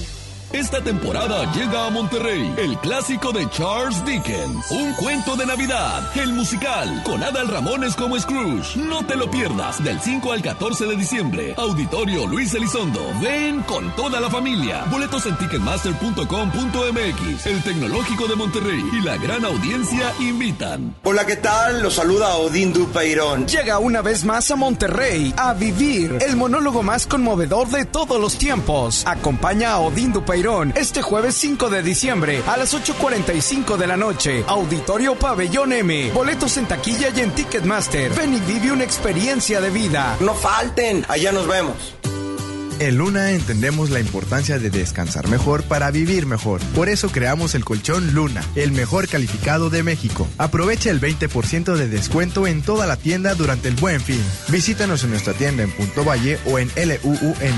S1: Esta temporada llega a Monterrey el clásico de Charles Dickens, un cuento de Navidad, el musical, con Adal Ramones como Scrooge. No te lo pierdas del 5 al 14 de diciembre. Auditorio Luis Elizondo. Ven con toda la familia. Boletos en ticketmaster.com.mx. El Tecnológico de Monterrey y la gran audiencia invitan.
S34: Hola, ¿qué tal? Los saluda Odín Dupeirón.
S27: Llega una vez más a Monterrey a vivir el monólogo más conmovedor de todos los tiempos. Acompaña a Odín Dupeirón este jueves 5 de diciembre a las 8.45 de la noche. Auditorio Pabellón M. Boletos en taquilla y en Ticketmaster. Ven y vive una experiencia de vida.
S34: No falten, allá nos vemos.
S16: En Luna entendemos la importancia de descansar mejor para vivir mejor. Por eso creamos el colchón Luna, el mejor calificado de México. Aprovecha el 20% de descuento en toda la tienda durante el buen fin. Visítanos en nuestra tienda en Punto Valle o en luuna.mx.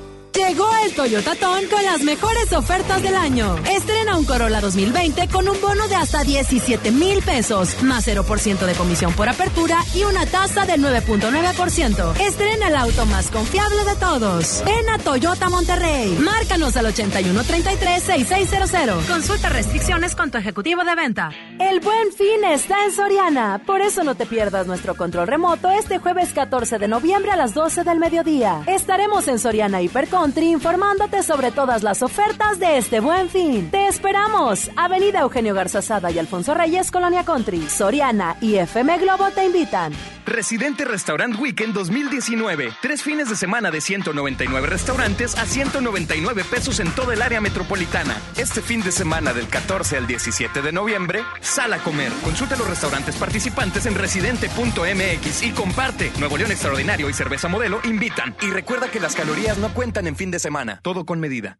S6: Llegó el Toyota Ton con las mejores ofertas del año. Estrena un Corolla 2020 con un bono de hasta 17 mil pesos, más 0% de comisión por apertura y una tasa del 9.9%. Estrena el auto más confiable de todos. Ven a Toyota Monterrey. Márcanos al 8133-6600. Consulta restricciones con tu ejecutivo de venta. El buen fin está en Soriana. Por eso no te pierdas nuestro control remoto este jueves 14 de noviembre a las 12 del mediodía. Estaremos en Soriana Hipercon informándote sobre todas las ofertas de este buen fin. Te esperamos. Avenida Eugenio Garzazada y Alfonso Reyes, Colonia Country. Soriana y FM Globo te invitan.
S18: Residente Restaurant Weekend 2019. Tres fines de semana de 199 restaurantes a 199 pesos en toda el área metropolitana. Este fin de semana del 14 al 17 de noviembre, sal a comer. Consulta los restaurantes participantes en residente.mx y comparte. Nuevo León Extraordinario y Cerveza Modelo invitan. Y recuerda que las calorías no cuentan en fin de semana. Todo con medida.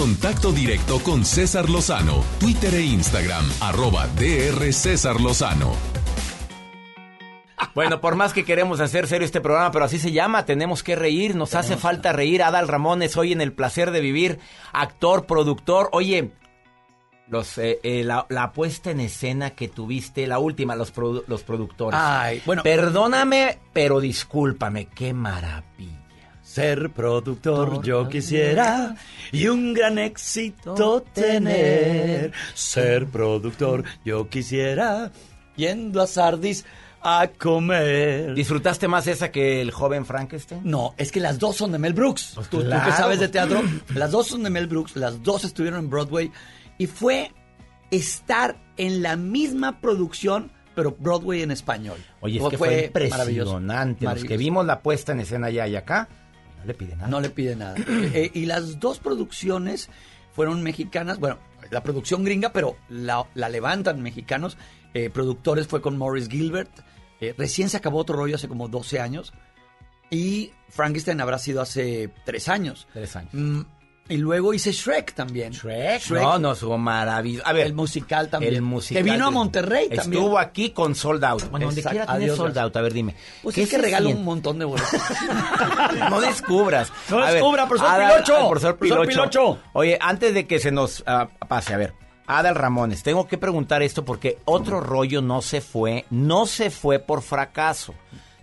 S35: Contacto directo con César Lozano, Twitter e Instagram, arroba DR César Lozano.
S2: Bueno, por más que queremos hacer serio este programa, pero así se llama, tenemos que reír, nos hace falta reír. Adal Ramones, hoy en El Placer de Vivir, actor, productor. Oye, los, eh, eh, la, la puesta en escena que tuviste, la última, los, produ- los productores.
S28: Ay, bueno.
S2: Perdóname, pero discúlpame, qué maravilla.
S28: Ser productor yo quisiera y un gran éxito tener. Ser productor yo quisiera yendo a Sardis a comer.
S2: ¿Disfrutaste más esa que el joven Frankenstein?
S28: No, es que las dos son de Mel Brooks. tú, tú
S2: claro.
S28: que sabes de teatro, las dos son de Mel Brooks, las dos estuvieron en Broadway y fue estar en la misma producción, pero Broadway en español.
S2: Oye, es que fue,
S28: maravilloso,
S2: impresionante. Los que
S28: maravilloso.
S2: vimos la puesta en escena allá y acá, no le pide nada.
S28: No le pide nada. Eh, y las dos producciones fueron mexicanas. Bueno, la producción gringa, pero la, la levantan mexicanos. Eh, productores fue con Morris Gilbert. Eh, recién se acabó otro rollo hace como 12 años. Y Frankenstein habrá sido hace 3 años.
S2: Tres años.
S28: Mm, y luego hice Shrek también.
S2: Shrek. No, no, estuvo maravilloso. A ver,
S28: el musical también.
S2: el musical.
S28: Que vino a Monterrey también.
S2: Estuvo aquí con Sold Out. Bueno, donde quiera tiene
S28: Adiós,
S2: Sold. Out. A ver, dime.
S28: Pues
S2: ¿qué
S28: es que regalo
S2: siente?
S28: un montón de boletos.
S2: no descubras.
S28: No descubra, profesor Pilocho.
S2: profesor
S28: Profesor
S2: Pilocho.
S28: Pilocho.
S2: Oye, antes de que se nos ah, pase, a ver. Adal Ramones, tengo que preguntar esto porque otro rollo no se fue, no se fue por fracaso.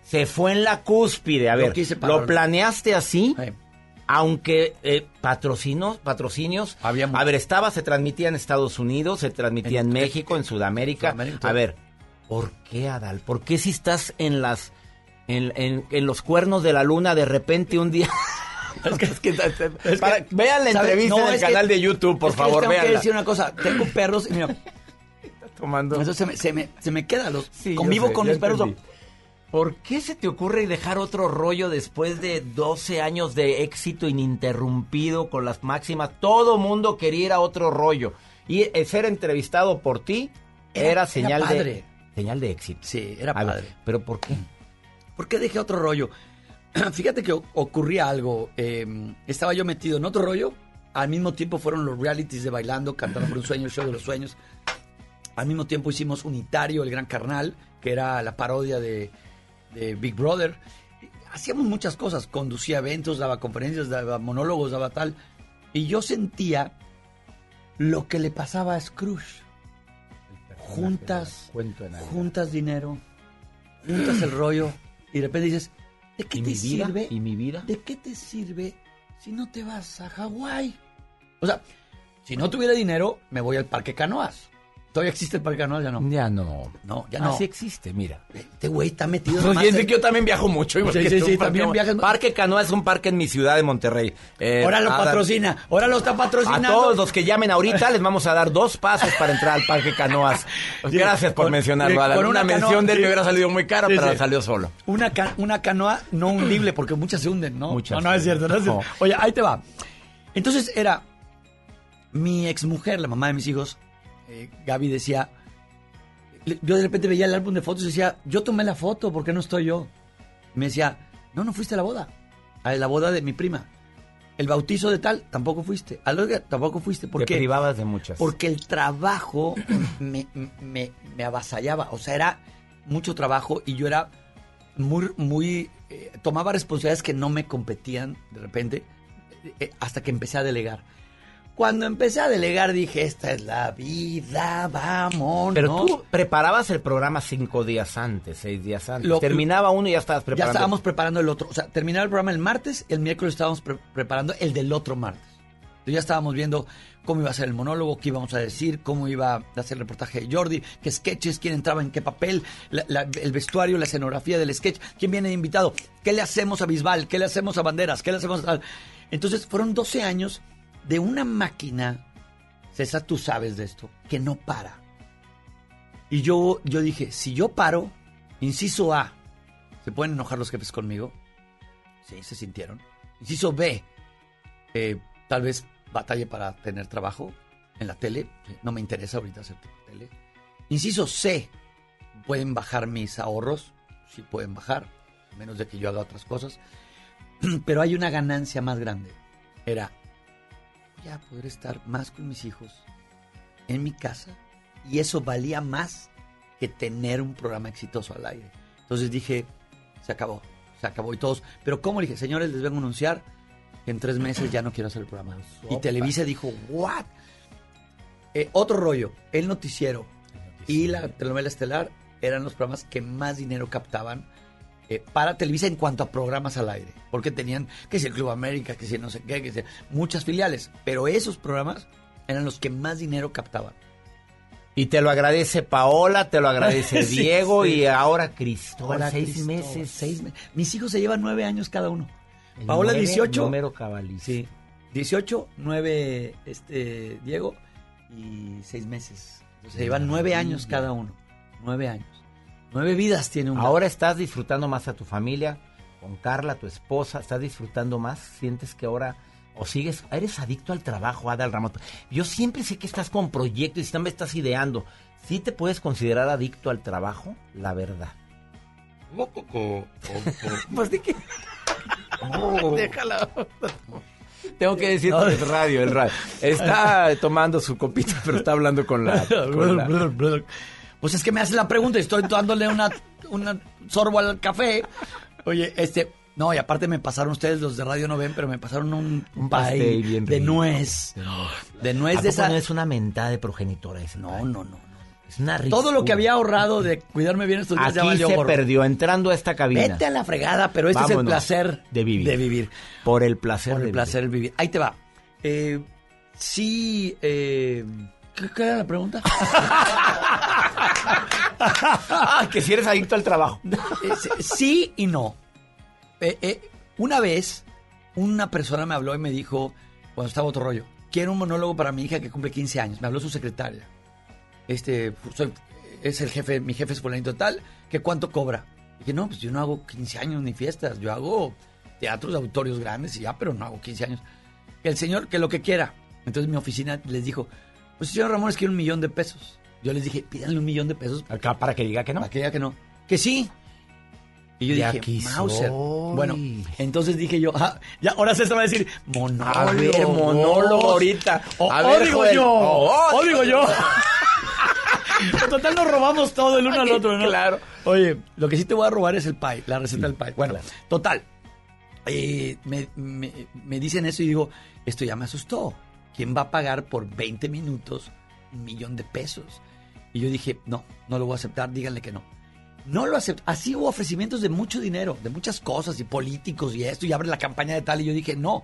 S2: Se fue en la cúspide. A ver. ¿lo planeaste así? Aunque eh, patrocinos, patrocinios, a ver, estaba, se transmitía en Estados Unidos, se transmitía en, México, en Sudamérica.
S28: Sudamérica.
S2: A ver, ¿por qué, Adal? ¿Por qué si estás en las, en, en- en los cuernos de la luna de repente un día? es que, es que- para- vean la entrevista
S28: No,
S2: en el canal de YouTube, por favor,
S28: les tengo que decir una cosa. Tengo perros y mira,
S2: tomando.
S28: Eso se me, se me, se me queda. Los,
S2: Sí,
S28: convivo
S2: sé,
S28: con mis perros.
S2: ¿Por qué se te ocurre dejar otro rollo después de 12 años de éxito ininterrumpido con las máximas? Todo mundo quería ir a otro rollo. Y eh, ser entrevistado por ti era,
S28: Era-
S2: señal,
S28: era
S2: de,
S28: padre.
S2: señal de éxito.
S28: Sí, era
S2: ver,
S28: padre.
S2: ¿Pero por qué?
S28: ¿Por qué dejé otro rollo? Fíjate que ocurría algo. eh, estaba yo metido en otro rollo. Al mismo tiempo fueron los realities de bailando, cantando por un sueño, el show de los sueños. Al mismo tiempo hicimos Unitario, el Gran Carnal, que era la parodia de, de Big Brother. Hacíamos muchas cosas. Conducía eventos, daba conferencias, daba monólogos, daba tal. Y yo sentía lo que le pasaba a Scrooge. Juntas, juntas dinero, juntas el rollo y de repente dices, ¿de qué
S2: ¿Y
S28: te
S2: mi vida?
S28: sirve?
S2: ¿Y mi vida?
S28: ¿De qué te sirve si no te vas a Hawái? O sea, si no tuviera dinero, me voy al Parque Canoas. ¿Todavía existe el Parque Canoas? Ya no.
S2: Ya no.
S28: No, ya no.
S2: Así existe, mira.
S28: Este güey está metido
S2: fíjense
S28: en-
S2: que yo también viajo mucho. igual
S28: Sí,
S2: que
S28: sí,
S2: tú,
S28: sí, también viajas-
S2: Parque Canoa es un parque en mi ciudad de Monterrey. Eh,
S28: Ahora lo patrocina. Ahora lo está
S2: A
S28: patrocinando.
S2: todos los que llamen ahorita les vamos a dar dos pasos para entrar al Parque Canoas. Gracias por
S28: con-
S2: mencionarlo,
S28: con
S2: Una,
S28: una canoa,
S2: mención de él me hubiera salido muy cara, pero salió solo.
S28: Una, ca- una canoa no hundible, porque muchas se hunden, ¿no?
S2: Muchas
S28: no, no es cierto. No es cierto. Oye, ahí te va. Entonces era mi exmujer, la mamá de mis hijos, eh, Gaby decía, yo de repente veía el álbum de fotos y decía, yo tomé la foto, ¿por qué no estoy yo? Y me decía, no, no fuiste a la boda, a la boda de mi prima. El bautizo de tal, tampoco fuiste. A la otra, tampoco fuiste. ¿Por
S2: Te
S28: qué?
S2: privabas de muchas.
S28: Porque el trabajo me, me, me avasallaba. O sea, era mucho trabajo y yo era muy, muy... eh, tomaba responsabilidades que no me competían de repente eh, hasta que empecé a delegar. Cuando empecé a delegar dije, esta es la vida, vamos.
S2: Pero tú preparabas el programa cinco días antes, seis días antes.
S28: Lo-
S2: Terminaba uno y ya estabas
S28: Ya
S2: preparando.
S28: estábamos preparando el otro. O sea, terminaba el programa el martes, el miércoles estábamos pre- preparando el del otro martes. Entonces ya estábamos viendo cómo iba a ser el monólogo, qué íbamos a decir, cómo iba a hacer el reportaje de Jordi, qué sketches, quién entraba en qué papel, la- la- el vestuario, la escenografía del sketch, quién viene de invitado, qué le hacemos a Bisbal, qué le hacemos a Banderas, qué le hacemos a. Entonces fueron 12 años de una máquina, César, tú sabes de esto, que no para. Y yo, yo dije, si yo paro, inciso A, ¿se pueden enojar los jefes conmigo? Sí, se sintieron. Inciso B, eh, tal vez batalle para tener trabajo en la tele. No me interesa ahorita hacer tele. Inciso C, pueden bajar mis ahorros. Sí pueden bajar, menos de que yo haga otras cosas. Pero hay una ganancia más grande. Era, voy a poder estar más con mis hijos en mi casa y eso valía más que tener un programa exitoso al aire. Entonces dije, se acabó, se acabó y todos. Pero ¿cómo? Le dije, señores, les vengo a anunciar que en tres meses ya no quiero hacer el programa. Y Televisa dijo, ¿what? Eh, otro rollo, el noticiero y la telenovela estelar eran los programas que más dinero captaban eh, para Televisa en cuanto a programas al aire. Porque tenían, que si el Club América, que si no sé qué, que si muchas filiales. Pero esos programas eran los que más dinero captaban.
S2: Y te lo agradece Paola, te lo agradece
S28: Sí,
S2: Diego
S28: sí.
S2: y ahora Cristóbal. Seis
S28: Cristóbal,
S2: meses.
S28: Seis meses. Mis hijos se llevan nueve años cada uno.
S2: El
S28: Paola
S2: nueve,
S28: 18.
S2: Número cabalístico.
S28: Sí. 18, 9 este, Diego y 6 meses. Entonces, se llevan 9 años cada uno. 9 años. 9 vidas tiene un
S2: Ahora estás disfrutando más a tu familia, con Carla, tu esposa, estás disfrutando más, sientes que ahora o sigues, eres adicto al trabajo, Adal Ramón. Yo siempre sé que estás con proyectos y siempre estás ideando. ¿Sí te puedes considerar adicto al trabajo? La verdad. pues de qué. Déjala. Tengo que decir
S28: No.
S2: el radio, el radio. Está tomando su copita, pero está hablando con la. con la-
S28: Pues es que me hace la pregunta y estoy dándole una, una sorbo al café. Oye, este... No, y aparte me pasaron ustedes, los de radio no ven, pero me pasaron un,
S2: Un
S28: pay
S2: pastel bien
S28: de
S2: rico.
S28: nuez. De nuez
S2: ¿A
S28: de esa...
S2: no es una mentada de progenitora ese
S28: No,
S2: pay?
S28: no, no.
S2: Es una
S28: Todo lo que
S2: ricura.
S28: había ahorrado de cuidarme bien estos días ya
S2: Aquí
S28: valió
S2: se
S28: gorro.
S2: perdió entrando a esta cabina.
S28: Vete a la fregada, pero este es el placer
S2: de vivir.
S28: De vivir.
S2: Por el placer
S28: Por
S2: de
S28: el placer de vivir. Ahí te va. Eh, sí, eh, ¿qué, qué era la pregunta?
S2: Ah, que si eres adicto al trabajo.
S28: Sí- y no. Eh, eh, una vez, una persona me habló y me dijo, cuando estaba otro rollo, quiero un monólogo para mi hija que cumple 15 años. Me habló su secretaria. Este, es el jefe, mi jefe es fulanito tal, que cuánto cobra. Dije, no, pues yo no hago 15 años ni fiestas, yo hago teatros, auditorios grandes y ya, pero no hago 15 años. Que el señor, que lo que quiera. Entonces mi oficina les dijo, pues señor Ramón, es que un millón de pesos. Yo les dije, pídanle un millón de pesos.
S2: Acá para que diga que no.
S28: Para que diga que no. Que sí. Y yo dije,
S2: aquí
S28: Mauser.
S2: soy.
S28: Bueno, entonces dije yo, ah, ya, ahora se va a decir, monólogo.
S2: A ver, monólogo ahorita.
S28: O,
S2: A
S28: o
S2: ver,
S28: digo
S2: Joel.
S28: yo.
S2: O-
S28: O, digo yo. Total nos robamos todo el uno al otro, ¿no?
S2: Claro.
S28: Oye, lo que sí te voy a robar es el pie, la receta del pie. Bueno, total. Eh, me, me- me dicen eso y digo, esto ya me asustó. ¿Quién va a pagar por 20 minutos un millón de pesos? Y yo dije, no, no lo voy a aceptar, díganle que no. No lo acepto. Así hubo ofrecimientos de mucho dinero, de muchas cosas y políticos y esto, y abre la campaña de tal. Y yo dije, no.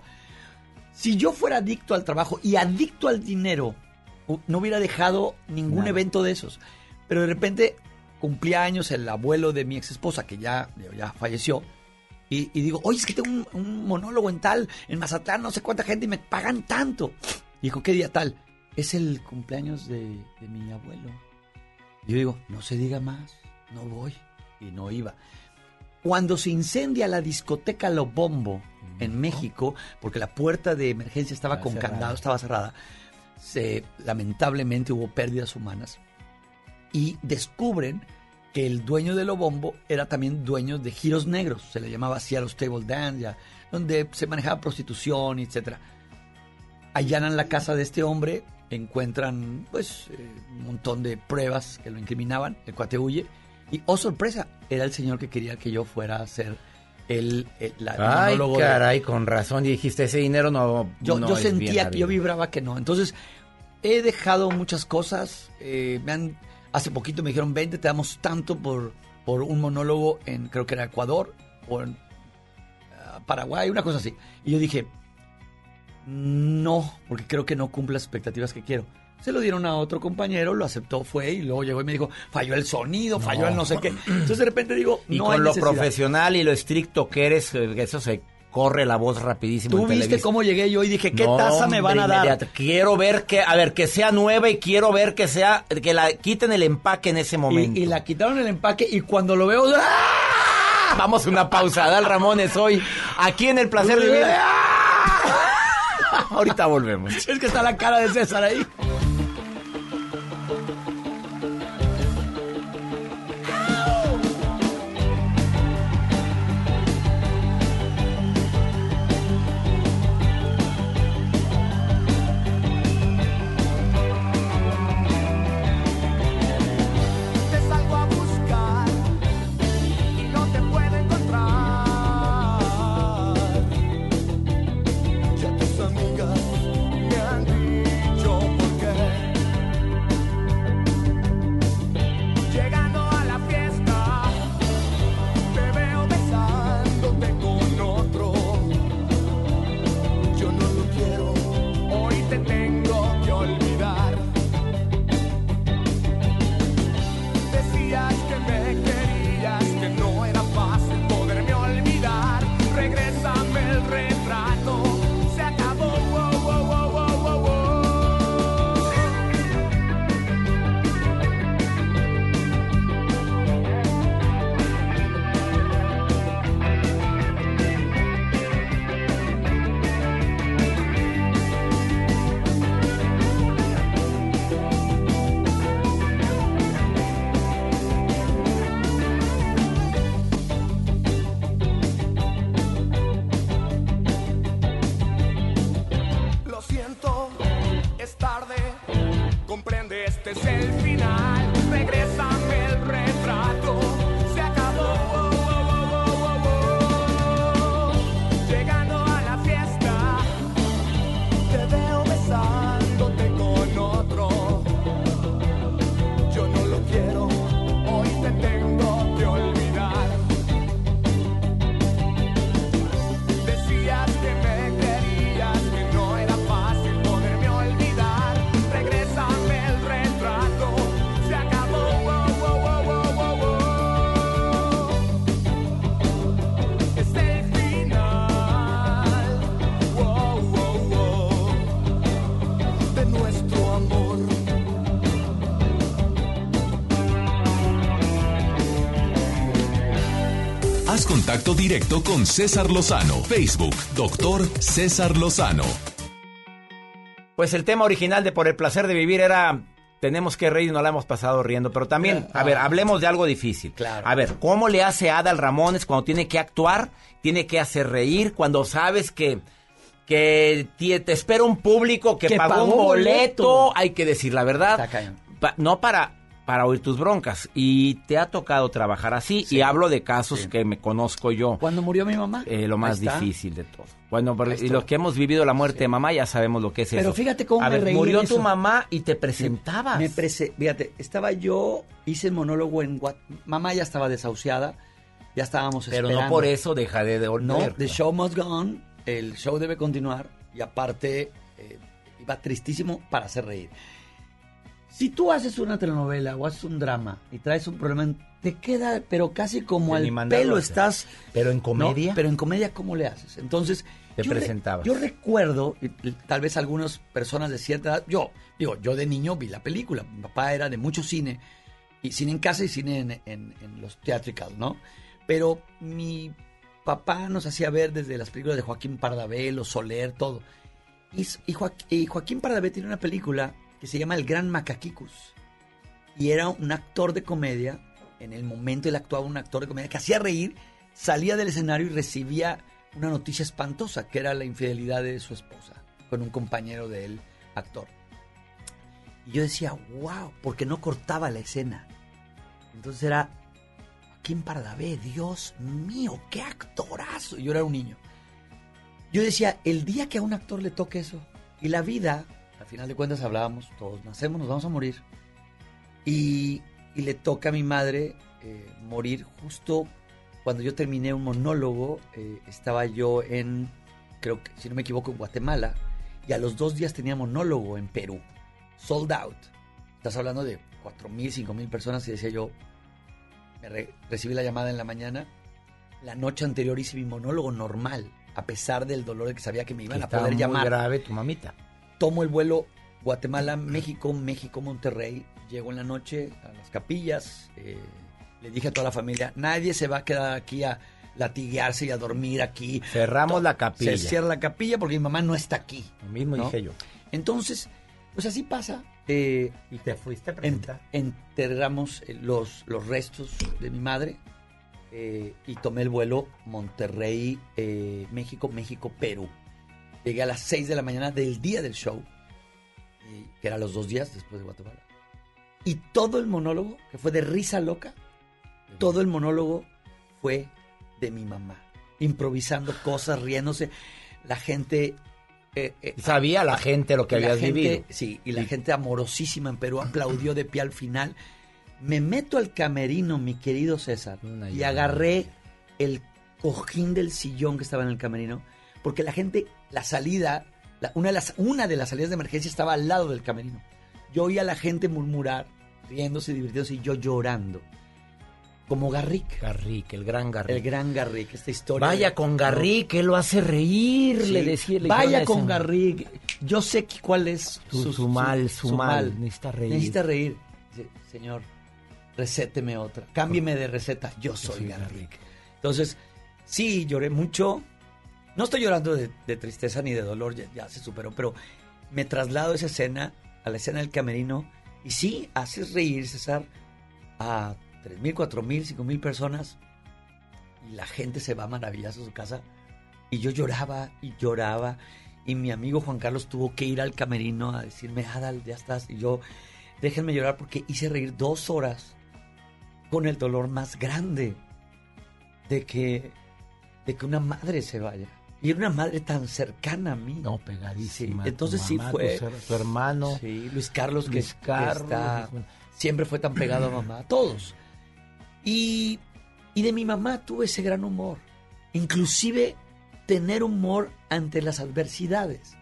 S28: Si yo fuera adicto al trabajo y adicto al dinero, no hubiera dejado ningún
S2: Nada.
S28: evento de esos. Pero de repente cumplía años el abuelo de mi ex esposa, que ya, ya falleció. Y, y digo, oye, es que tengo un, un monólogo en tal, en Mazatlán, no sé cuánta gente, y me pagan tanto. Y dijo, ¿qué día tal? Es el cumpleaños de, de mi abuelo. Yo digo, no se diga más, no voy. Y no iba. Cuando se incendia la discoteca Lo Bombo en México, porque la puerta de emergencia estaba con
S2: cerrada.
S28: candado, estaba cerrada, se, lamentablemente hubo pérdidas humanas y descubren que el dueño de Lo Bombo era también dueño de giros negros, se le llamaba así a los table dance, ya, donde se manejaba prostitución, etcétera. Allanan la casa de este hombre, encuentran pues eh, un montón de pruebas que lo incriminaban, el cuate huye y oh sorpresa, era el señor que quería que yo fuera a ser el, el- la- el
S2: Ay,
S28: de-
S2: caray, con razón dijiste, ese dinero no
S28: yo,
S2: no
S28: yo
S2: es
S28: sentía,
S2: habido.
S28: yo vibraba que no. Entonces, he dejado muchas cosas. eh, me han, hace poquito me dijeron, 20, te damos tanto por, por un monólogo en, creo que era Ecuador o en ah, Paraguay, una cosa así. Y yo dije, no, porque creo que no cumple las expectativas que quiero. Se lo dieron a otro compañero, lo aceptó, fue y luego llegó y me dijo, falló el sonido, falló el no sé qué. Entonces de repente digo,
S2: Y
S28: no
S2: con
S28: hay
S2: lo
S28: necesidad.
S2: profesional y lo estricto que eres, eh, eso se corre la voz rapidísimo.
S28: Tú
S2: en
S28: viste cómo llegué yo y dije, ¿qué
S2: No,
S28: taza me van a dar?
S2: inmediato. Quiero ver que, a ver, que sea nueva y quiero ver que sea, que la quiten el empaque en ese momento.
S28: Y, y la quitaron el empaque y cuando lo veo... ¡ah!
S2: Vamos a una pausa. Dal Ramones hoy, aquí en El Placer de Vivir. Ahorita volvemos.
S28: Es que está la cara de César ahí.
S1: Contacto directo con César Lozano. Facebook, doctor César Lozano.
S2: Pues el tema original de Por el placer de vivir era tenemos que reír y no la hemos pasado riendo, pero también, a ver, hablemos de algo difícil.
S28: Claro.
S2: A ver, ¿cómo le hace Adal Ramones cuando tiene que actuar, tiene que hacer reír, cuando sabes que que te, te espera un público que,
S28: Que
S2: pagó,
S28: pagó
S2: un boleto,
S28: boleto.
S2: hay que decir la verdad. Pa- no para para oír tus broncas y te ha tocado trabajar así y hablo de casos que me conozco yo.
S28: Cuando murió mi mamá.
S2: Eh, lo más difícil de todo. Bueno, pero- y los que hemos vivido la muerte de mamá ya sabemos lo que es eso.
S28: Pero fíjate cómo
S2: A
S28: me
S2: ver,
S28: reí
S2: murió
S28: de
S2: tu
S28: eso.
S2: mamá y te presentabas.
S28: Me prese- fíjate, estaba yo, hice el monólogo en Guat- Mamá ya estaba desahuciada, ya estábamos
S2: pero
S28: esperando.
S2: no por eso deja de de
S28: No,
S2: volver.
S28: the show must go on, el show debe continuar y aparte eh, iba tristísimo para hacer reír. Si tú haces una telenovela o haces un drama y traes un problema, te queda, pero casi como al pelo estás.
S2: Pero en
S28: ¿no?
S2: comedia.
S28: Pero en comedia, ¿cómo le haces? Entonces.
S2: Te
S28: yo re-
S2: presentabas.
S28: yo recuerdo, y- tal vez algunas personas de cierta edad, yo, digo, yo de niño vi la película. Mi papá era de mucho cine, y cine en casa y cine en, en- en los theatricals, ¿no? Pero mi papá nos hacía ver desde las películas de Joaquín Pardavé, Los Soler, todo. Y, y Joaquín, y Joaquín Pardavé tiene una película que se llama El Gran Macaquicus. Y era un actor de comedia. En el momento él actuaba un actor de comedia que hacía reír, salía del escenario y recibía una noticia espantosa, que era la infidelidad de su esposa con un compañero de él, actor. Y yo decía, wow, porque no cortaba la escena. Entonces era Joaquín Pardavé, Dios mío, qué actorazo. Yo era un niño. Yo decía, el día que a un actor le toque eso, y la vida, final de cuentas hablábamos, todos nacemos, nos vamos a morir. Y, y le toca a mi madre eh, morir justo cuando yo terminé un monólogo. eh, estaba yo en, creo que, si no me equivoco, en Guatemala. Y a los dos días tenía monólogo en Perú. Sold out. Estás hablando de 4.000, 5.000 personas. Y decía yo, me re- recibí la llamada en la mañana. La noche anterior hice mi monólogo normal, a pesar del dolor de que sabía que me iban a
S2: Estaba
S28: poder
S2: muy
S28: llamar
S2: grave tu mamita.
S28: Tomo el vuelo Guatemala, México, México, Monterrey. Llego en la noche a las capillas. eh, le dije a toda la familia, nadie se va a quedar aquí a latiguearse y a dormir aquí.
S2: Cerramos la capilla.
S28: Se cierra la capilla porque mi mamá no está aquí.
S2: Lo mismo
S28: ¿no?
S2: dije yo.
S28: Entonces, pues así pasa. eh,
S2: Y te fuiste a
S28: en-
S2: presentar.
S28: enterramos eh, los, los restos de mi madre eh, y tomé el vuelo Monterrey, México, México, Perú. Llegué a las 6 de la mañana del día del show, que era los dos días después de Guatemala. Y todo el monólogo, que fue de risa loca, todo el monólogo fue de mi mamá, improvisando cosas, riéndose. La gente... eh, eh,
S2: Sabía la gente lo que habías
S28: gente-
S2: vivido.
S28: Sí, y la gente amorosísima en Perú aplaudió de pie al final. Me meto al camerino, mi querido César, y agarré el cojín del sillón que estaba en el camerino, porque la gente, la salida, la- una, de las, una de las salidas de emergencia estaba al lado del camerino. Yo oía a la gente murmurar, riéndose, divirtiéndose, y yo llorando. Como Garrick.
S2: Garrick, el gran Garrick.
S28: El gran Garrick, esta historia.
S2: Vaya
S28: de-
S2: con Garrick, él lo hace reír,
S28: Sí.
S2: le decía. le
S28: Vaya con
S2: eso.
S28: Garrick. Yo sé que cuál es
S2: Su- su mal, su mal. Necesita reír.
S28: Necesita reír. Señor, recéteme otra. Cámbieme de receta. Yo soy
S2: soy
S28: Garrick. Entonces, sí, lloré mucho. No estoy llorando de, tristeza ni de dolor, ya, se superó, pero me traslado esa escena, a la escena del camerino, y sí, haces reír, César, a 3.000, 4.000, 5.000 personas, y la gente se va maravillosa a su casa, y yo lloraba y lloraba, y mi amigo Juan Carlos tuvo que ir al camerino a decirme, Adal, ya estás, y yo, déjenme llorar porque hice reír dos horas con el dolor más grande de que, de que una madre se vaya. Y era una madre tan cercana a mí.
S2: No, pegadísima.
S28: Sí, entonces
S2: Tu
S28: sí fue.
S2: Tu, tu hermano.
S28: Sí, Luis Carlos, que,
S2: Luis
S28: que
S2: Carlos,
S28: está-
S2: Luis-
S28: siempre fue tan pegado a mamá. Todos. Y, y de mi mamá tuve ese gran humor. Inclusive tener humor ante las adversidades.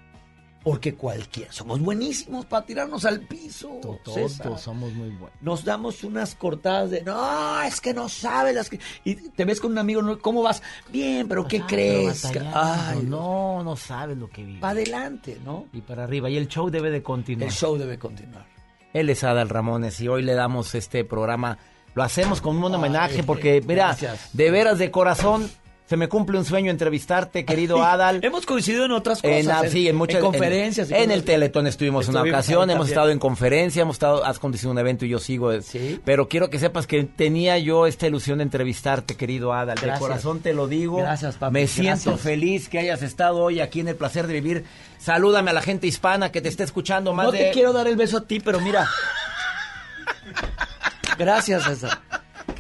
S28: Porque cualquiera, somos buenísimos para tirarnos al piso.
S2: Todos somos muy buenos.
S28: Nos damos unas cortadas de, no, es que no sabes las que... Y te ves con un amigo. ¿cómo vas? Bien, pero ¿qué
S2: Ah,
S28: crees?
S2: pero.
S28: Ay,
S2: no, no sabes lo que vive.
S28: para adelante, ¿no?
S2: Y para arriba. Y el show debe de continuar.
S28: El show debe continuar.
S2: Él es Adal Ramones y hoy le damos este programa Lo hacemos con un homenaje porque, mira,
S28: gracias.
S2: de veras de corazón, se me cumple un sueño entrevistarte, querido Adal.
S28: Hemos coincidido en otras cosas.
S2: En, sí, en muchas
S28: conferencias. y
S2: En, el. Teletón estuvimos una ocasión, hemos
S28: también.
S2: estado en conferencia, hemos estado, has conducido un evento y yo sigo. eh, Pero quiero que sepas que tenía yo esta ilusión de entrevistarte, querido Adal. De
S28: Gracias.
S2: corazón te lo digo.
S28: Gracias, papi,
S2: Me siento
S28: gracias.
S2: feliz que hayas estado hoy aquí en el placer de vivir. Salúdame a la gente hispana que te está escuchando más
S28: No
S2: de.
S28: te quiero dar el beso a ti, pero mira. Gracias, César.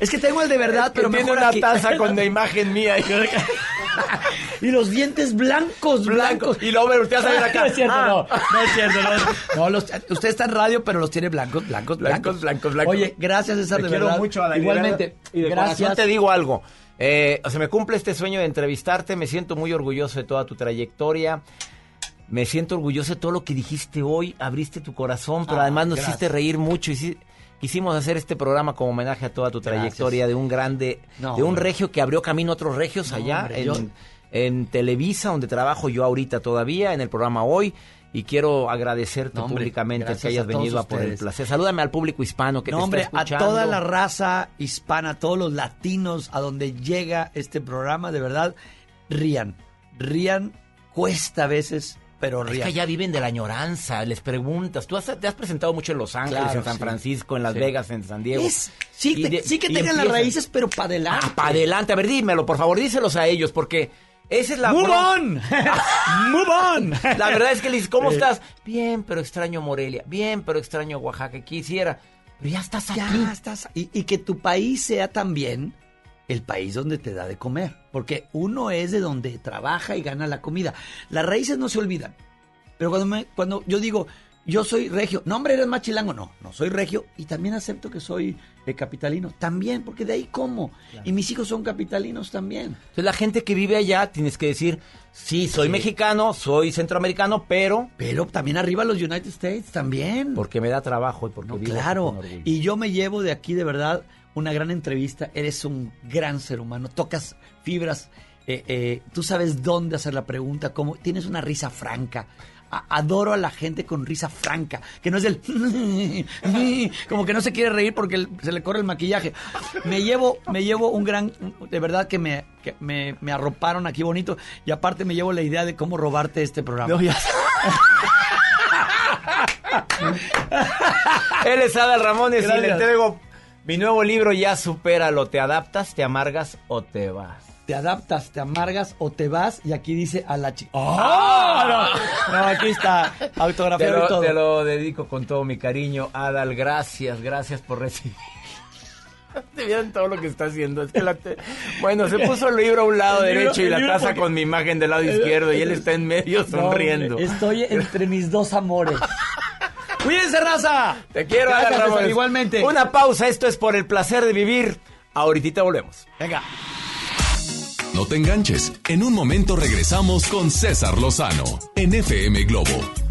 S28: Es que tengo el de verdad, pero
S2: tiene
S28: mejor
S2: una
S28: aquí.
S2: taza con la imagen mía.
S28: y los dientes blancos, blancos.
S2: Y luego me volteas a ver acá.
S28: No es cierto,
S2: Ah.
S28: no. No es cierto, no. No, los- usted está en radio, pero los tiene blancos, blancos, blancos.
S2: blancos, blancos.
S28: Oye, gracias, César,
S2: Te
S28: de
S2: quiero
S28: verdad.
S2: mucho, de
S28: Igualmente.
S2: Y de
S28: gracias.
S2: corazón te digo algo. Eh, se me cumple este sueño de entrevistarte. Me siento muy orgulloso de toda tu trayectoria. Me siento orgulloso de todo lo que dijiste hoy. Abriste tu corazón, pero
S28: Ah,
S2: además nos
S28: gracias.
S2: hiciste reír mucho. Hici- Quisimos hacer este programa como homenaje a toda tu
S28: Gracias.
S2: trayectoria de un grande,
S28: No,
S2: de un
S28: hombre.
S2: regio que abrió camino a otros regios
S28: No,
S2: allá
S28: hombre,
S2: en,
S28: yo-
S2: en Televisa, donde trabajo yo ahorita todavía, en el programa hoy. Y quiero agradecerte
S28: No, hombre,
S2: públicamente que hayas
S28: a
S2: venido a por el placer. Salúdame al público hispano que
S28: no,
S2: te
S28: hombre,
S2: está
S28: a
S2: escuchando.
S28: toda la raza hispana, a todos los latinos, a donde llega este programa, de verdad, rían. Rían, cuesta a veces, pero
S2: Es que allá viven de la añoranza, les preguntas. Tú has- te has presentado mucho en Los Ángeles,
S28: Claro,
S2: en San
S28: sí.
S2: Francisco, en Las
S28: Sí.
S2: Vegas, en San Diego.
S28: Es- sí,
S2: Y
S28: te-
S2: de-
S28: sí que tengan las raíces, pero para adelante.
S2: Ah, para adelante. A ver, dímelo, por favor, díselos a ellos, porque esa es la...
S28: Move on. Move on.
S2: La verdad es que le dices, ¿cómo estás? Bien, pero extraño Morelia. Bien, pero extraño Oaxaca. Quisiera. Pero ya estás aquí.
S28: Ya estás. Y, y que tu país sea también el país donde te da de comer. Porque uno es de donde trabaja y gana la comida. Las raíces no se olvidan. Pero cuando, me- cuando yo digo, yo soy regio, no hombre, eres más chilango, no, no soy regio y también acepto que soy eh, capitalino, también, porque de ahí como. Y mis hijos son capitalinos también.
S2: Entonces la gente que vive allá tienes que decir, sí, soy
S28: Sí.
S2: mexicano, soy centroamericano, pero...
S28: Pero también arriba los United States, también.
S2: Porque me da trabajo y porque vivo
S28: Claro, y yo me llevo de aquí de verdad una gran entrevista. Eres un gran ser humano, tocas fibras, eh, eh, tú sabes dónde hacer la pregunta, cómo tienes una risa franca. A- Adoro a la gente con risa franca, que no es del como que no se quiere reír porque el- se le corre el maquillaje. Me llevo, me llevo un gran, de verdad que me, que me, me arroparon aquí bonito y aparte me llevo la idea de cómo robarte este programa.
S2: No, ya- Él es Adal Ramones y le entrego mi nuevo libro, Ya Supéralo. ¿Te adaptas, te amargas o te vas?
S28: te adaptas, te amargas o te vas y aquí dice a la chica. ¡Oh! No, no, aquí está
S2: Te
S28: autografiado y
S2: lo,
S28: todo.
S2: te lo dedico con todo mi cariño, Adal. Gracias, gracias por recibir. Te vieron todo lo que está haciendo. Es que la te- Bueno, se puso el libro a un lado
S28: El libro-
S2: derecho y la taza
S28: porque-
S2: con mi imagen del lado izquierdo y él está en medio sonriendo.
S28: estoy entre mis dos amores. ¡Cuídense, raza!
S2: Te quiero,
S28: Gracias, igualmente.
S2: Una pausa, esto es por el placer de vivir. Ahorita volvemos.
S28: Venga.
S36: No te enganches. En un momento regresamos con César Lozano en FM Globo.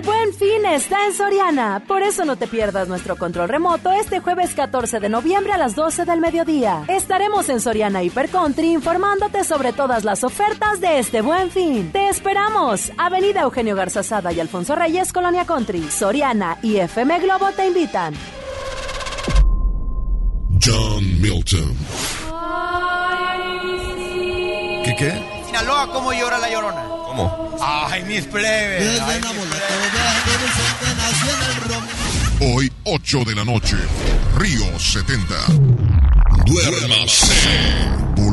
S6: El buen fin está en Soriana. Por eso no te pierdas nuestro control remoto este jueves 14 de noviembre a las 12 del mediodía. Estaremos en Soriana Hiper Country informándote sobre todas las ofertas de este buen fin. Te esperamos. Avenida Eugenio Garzazada y Alfonso Reyes, Colonia Country. Soriana y FM Globo te invitan.
S37: John Milton. ¿Qué qué?
S38: Sinaloa, ¿cómo llora la llorona?
S37: ¿Cómo?
S38: Ay, mis plebes. Ay, mis
S37: Hoy, 8 de la noche, Río 70. Duérmase.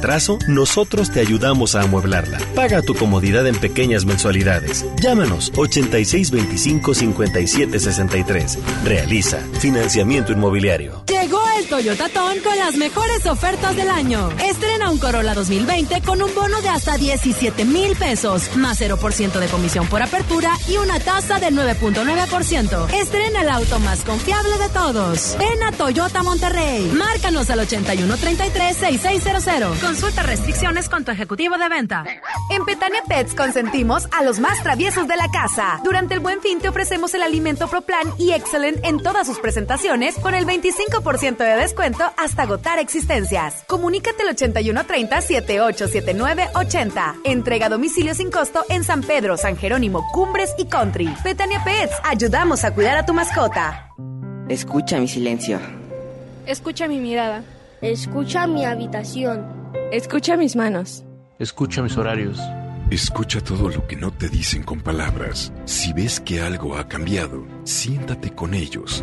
S39: Trazo, abrazo, nosotros te ayudamos a amueblarla. Paga tu comodidad en pequeñas mensualidades. Llámanos 8625-5763. Realiza financiamiento inmobiliario.
S6: Llegó el Toyota Ton con las mejores ofertas del año. Estrena un Corolla 2020 con un bono de hasta 17 mil pesos, más 0% de comisión por apertura y una tasa del 9.9%. Estrena el auto más confiable de todos. Ven a Toyota Monterrey. Márcanos al 8133-6600. Consulta restricciones con tu ejecutivo de venta.
S40: En Petania Pets consentimos a los más traviesos de la casa. Durante el Buen Fin te ofrecemos el alimento ProPlan y Excellent en todas sus presentaciones con el 25% de descuento hasta agotar existencias. Comunícate al 8130-787980. Entrega a domicilio sin costo en San Pedro, San Jerónimo, Cumbres y Country. Petania Pets, ayudamos a cuidar a tu mascota.
S41: Escucha mi silencio.
S42: Escucha mi mirada.
S43: Escucha mi habitación.
S42: Escucha mis manos.
S44: Escucha mis horarios.
S45: Escucha todo lo que no te dicen con palabras. Si ves que algo ha cambiado, siéntate con ellos.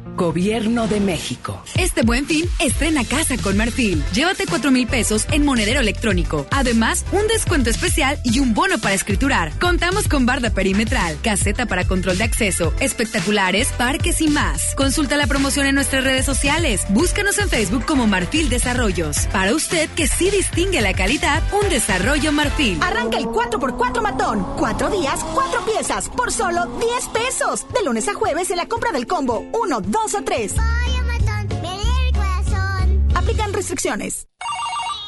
S46: Gobierno de México.
S40: Este buen fin, estrena casa con Marfil. Llévate 4 mil pesos en monedero electrónico. Además, un descuento especial y un bono para escriturar. Contamos con barda perimetral, caseta para control de acceso, espectaculares, parques y más. Consulta la promoción en nuestras redes sociales. Búscanos en Facebook como Marfil Desarrollos. Para usted que sí distingue la calidad, un desarrollo Marfil.
S33: Arranca el 4x4 matón. Cuatro días, cuatro piezas, por solo 10 pesos. De lunes a jueves en la compra del combo 1, 2 o 3. Aplican restricciones.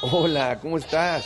S26: Hola, ¿cómo estás?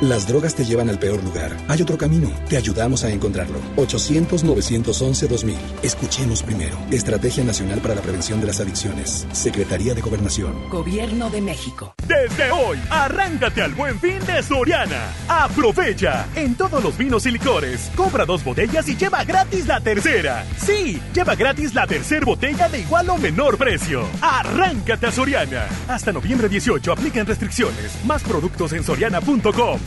S47: Las drogas te llevan al peor lugar. Hay otro camino. Te ayudamos a encontrarlo. 800-911-2000. Escuchemos primero. Estrategia Nacional para la Prevención de las Adicciones. Secretaría de Gobernación.
S46: Gobierno de México.
S10: Desde hoy, arráncate al buen fin de Soriana. Aprovecha. En todos los vinos y licores, compra dos botellas y lleva gratis la tercera. Sí, lleva gratis la tercera botella de igual o menor precio. Arráncate a Soriana. Hasta noviembre 18 aplican restricciones. Más productos en soriana.com.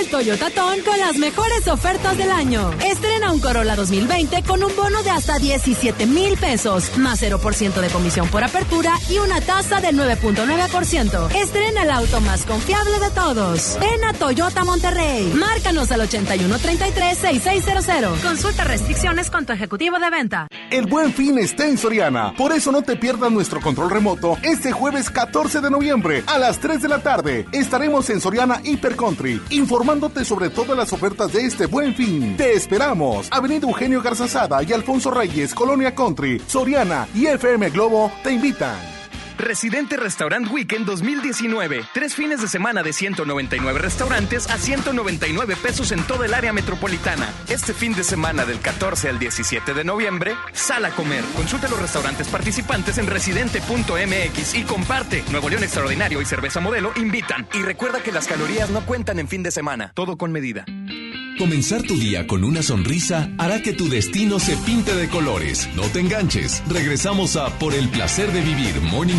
S6: El Toyota Ton con las mejores ofertas del año. Estrena un Corolla 2020 con un bono de hasta 17 mil pesos, más 0% de comisión por apertura y una tasa del 9.9%. Estrena el auto más confiable de todos. Ven a Toyota Monterrey. Márcanos al 8133-6600. Consulta restricciones con tu ejecutivo de venta.
S37: El buen fin está en Soriana. Por eso no te pierdas nuestro control remoto este jueves 14 de noviembre a las 3 de la tarde. Estaremos en Soriana Hiper Country informándote sobre todas las ofertas de este buen fin. Te esperamos. Avenida Eugenio Garzazada y Alfonso Reyes, Colonia Country, Soriana y FM Globo te invitan.
S48: Residente Restaurant Weekend 2019. Tres fines de semana de 199 restaurantes a 199 pesos en toda el área metropolitana. Este fin de semana del 14 al 17 de noviembre, sal a comer. Consulta los restaurantes participantes en residente.mx y comparte. Nuevo León Extraordinario y Cerveza Modelo invitan. Y recuerda que las calorías no cuentan en fin de semana. Todo con medida.
S20: Comenzar tu día con una sonrisa hará que tu destino se pinte de colores. No te enganches. Regresamos a Por el placer de vivir Morning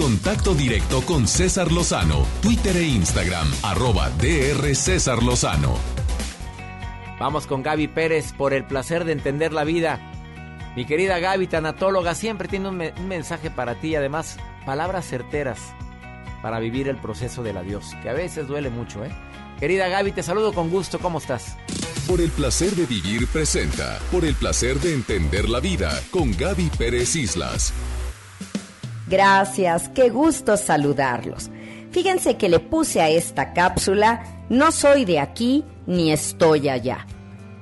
S20: contacto directo con César Lozano, Twitter e Instagram, arroba DR César Lozano.
S49: Vamos con Gaby Pérez por el placer de entender la vida. Mi querida Gaby, tanatóloga, siempre tiene un, me- un mensaje para ti y además palabras certeras para vivir el proceso del adiós, que a veces duele mucho, ¿eh? Querida Gaby, te saludo con gusto, ¿cómo estás?
S20: Por el placer de vivir presenta, por el placer de entender la vida, con Gaby Pérez Islas.
S50: Gracias, qué gusto saludarlos. Fíjense que le puse a esta cápsula, no soy de aquí ni estoy allá.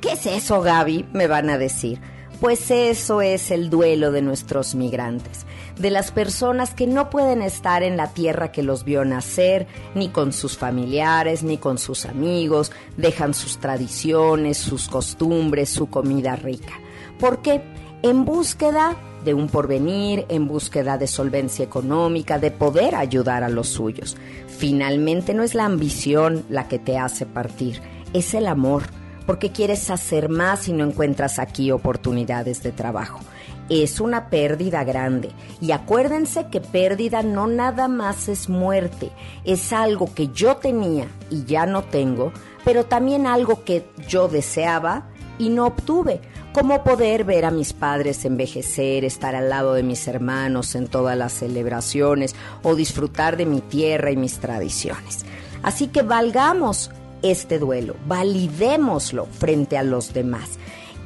S50: ¿Qué es eso, Gaby? Me van a decir. Pues eso es el duelo de nuestros migrantes, de las personas que no pueden estar en la tierra que los vio nacer, ni con sus familiares, ni con sus amigos, dejan sus tradiciones, sus costumbres, su comida rica. ¿Por qué? En búsqueda de un porvenir, en búsqueda de solvencia económica, de poder ayudar a los suyos. Finalmente no es la ambición la que te hace partir, es el amor, porque quieres hacer más y no encuentras aquí oportunidades de trabajo. Es una pérdida grande. Y acuérdense que pérdida no nada más es muerte, es algo que yo tenía y ya no tengo, pero también algo que yo deseaba y no obtuve, como poder ver a mis padres envejecer, estar al lado de mis hermanos en todas las celebraciones o disfrutar de mi tierra y mis tradiciones. Así que valgamos este duelo, validémoslo frente a los demás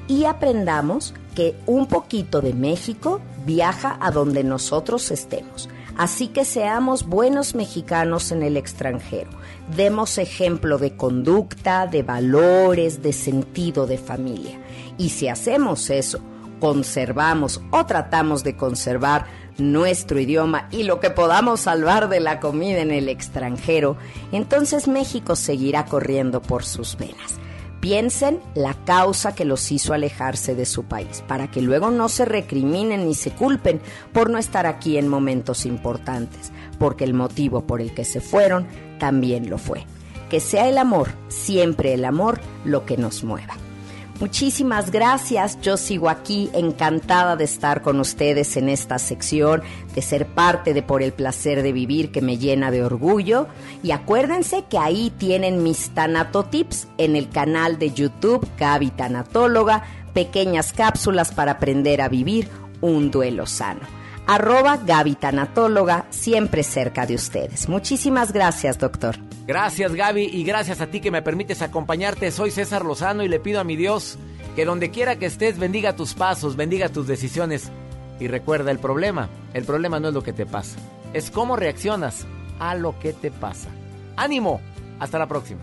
S50: y aprendamos que un poquito de México viaja a donde nosotros estemos. Así que seamos buenos mexicanos en el extranjero. Demos ejemplo de conducta, de valores, de sentido de familia. Y si hacemos eso, conservamos o tratamos de conservar nuestro idioma y lo que podamos salvar de la comida en el extranjero, entonces México seguirá corriendo por sus venas. Piensen la causa que los hizo alejarse de su país, para que luego no se recriminen ni se culpen por no estar aquí en momentos importantes, porque el motivo por el que se fueron también lo fue. Que sea el amor, siempre el amor, lo que nos mueva. Muchísimas gracias. Yo sigo aquí encantada de estar con ustedes en esta sección, de ser parte de Por el placer de vivir que me llena de orgullo. Y acuérdense que ahí tienen mis tanatotips en el canal de YouTube Gaby Tanatóloga, pequeñas cápsulas para aprender a vivir un duelo sano. Arroba Gaby Tanatóloga, siempre cerca de ustedes. Muchísimas gracias, doctor.
S2: Gracias Gaby y gracias a ti que me permites acompañarte. Soy César Lozano y le pido a mi Dios que donde quiera que estés bendiga tus pasos, bendiga tus decisiones. Y recuerda el problema, el problema no es lo que te pasa, es cómo reaccionas a lo que te pasa. Ánimo, hasta la próxima.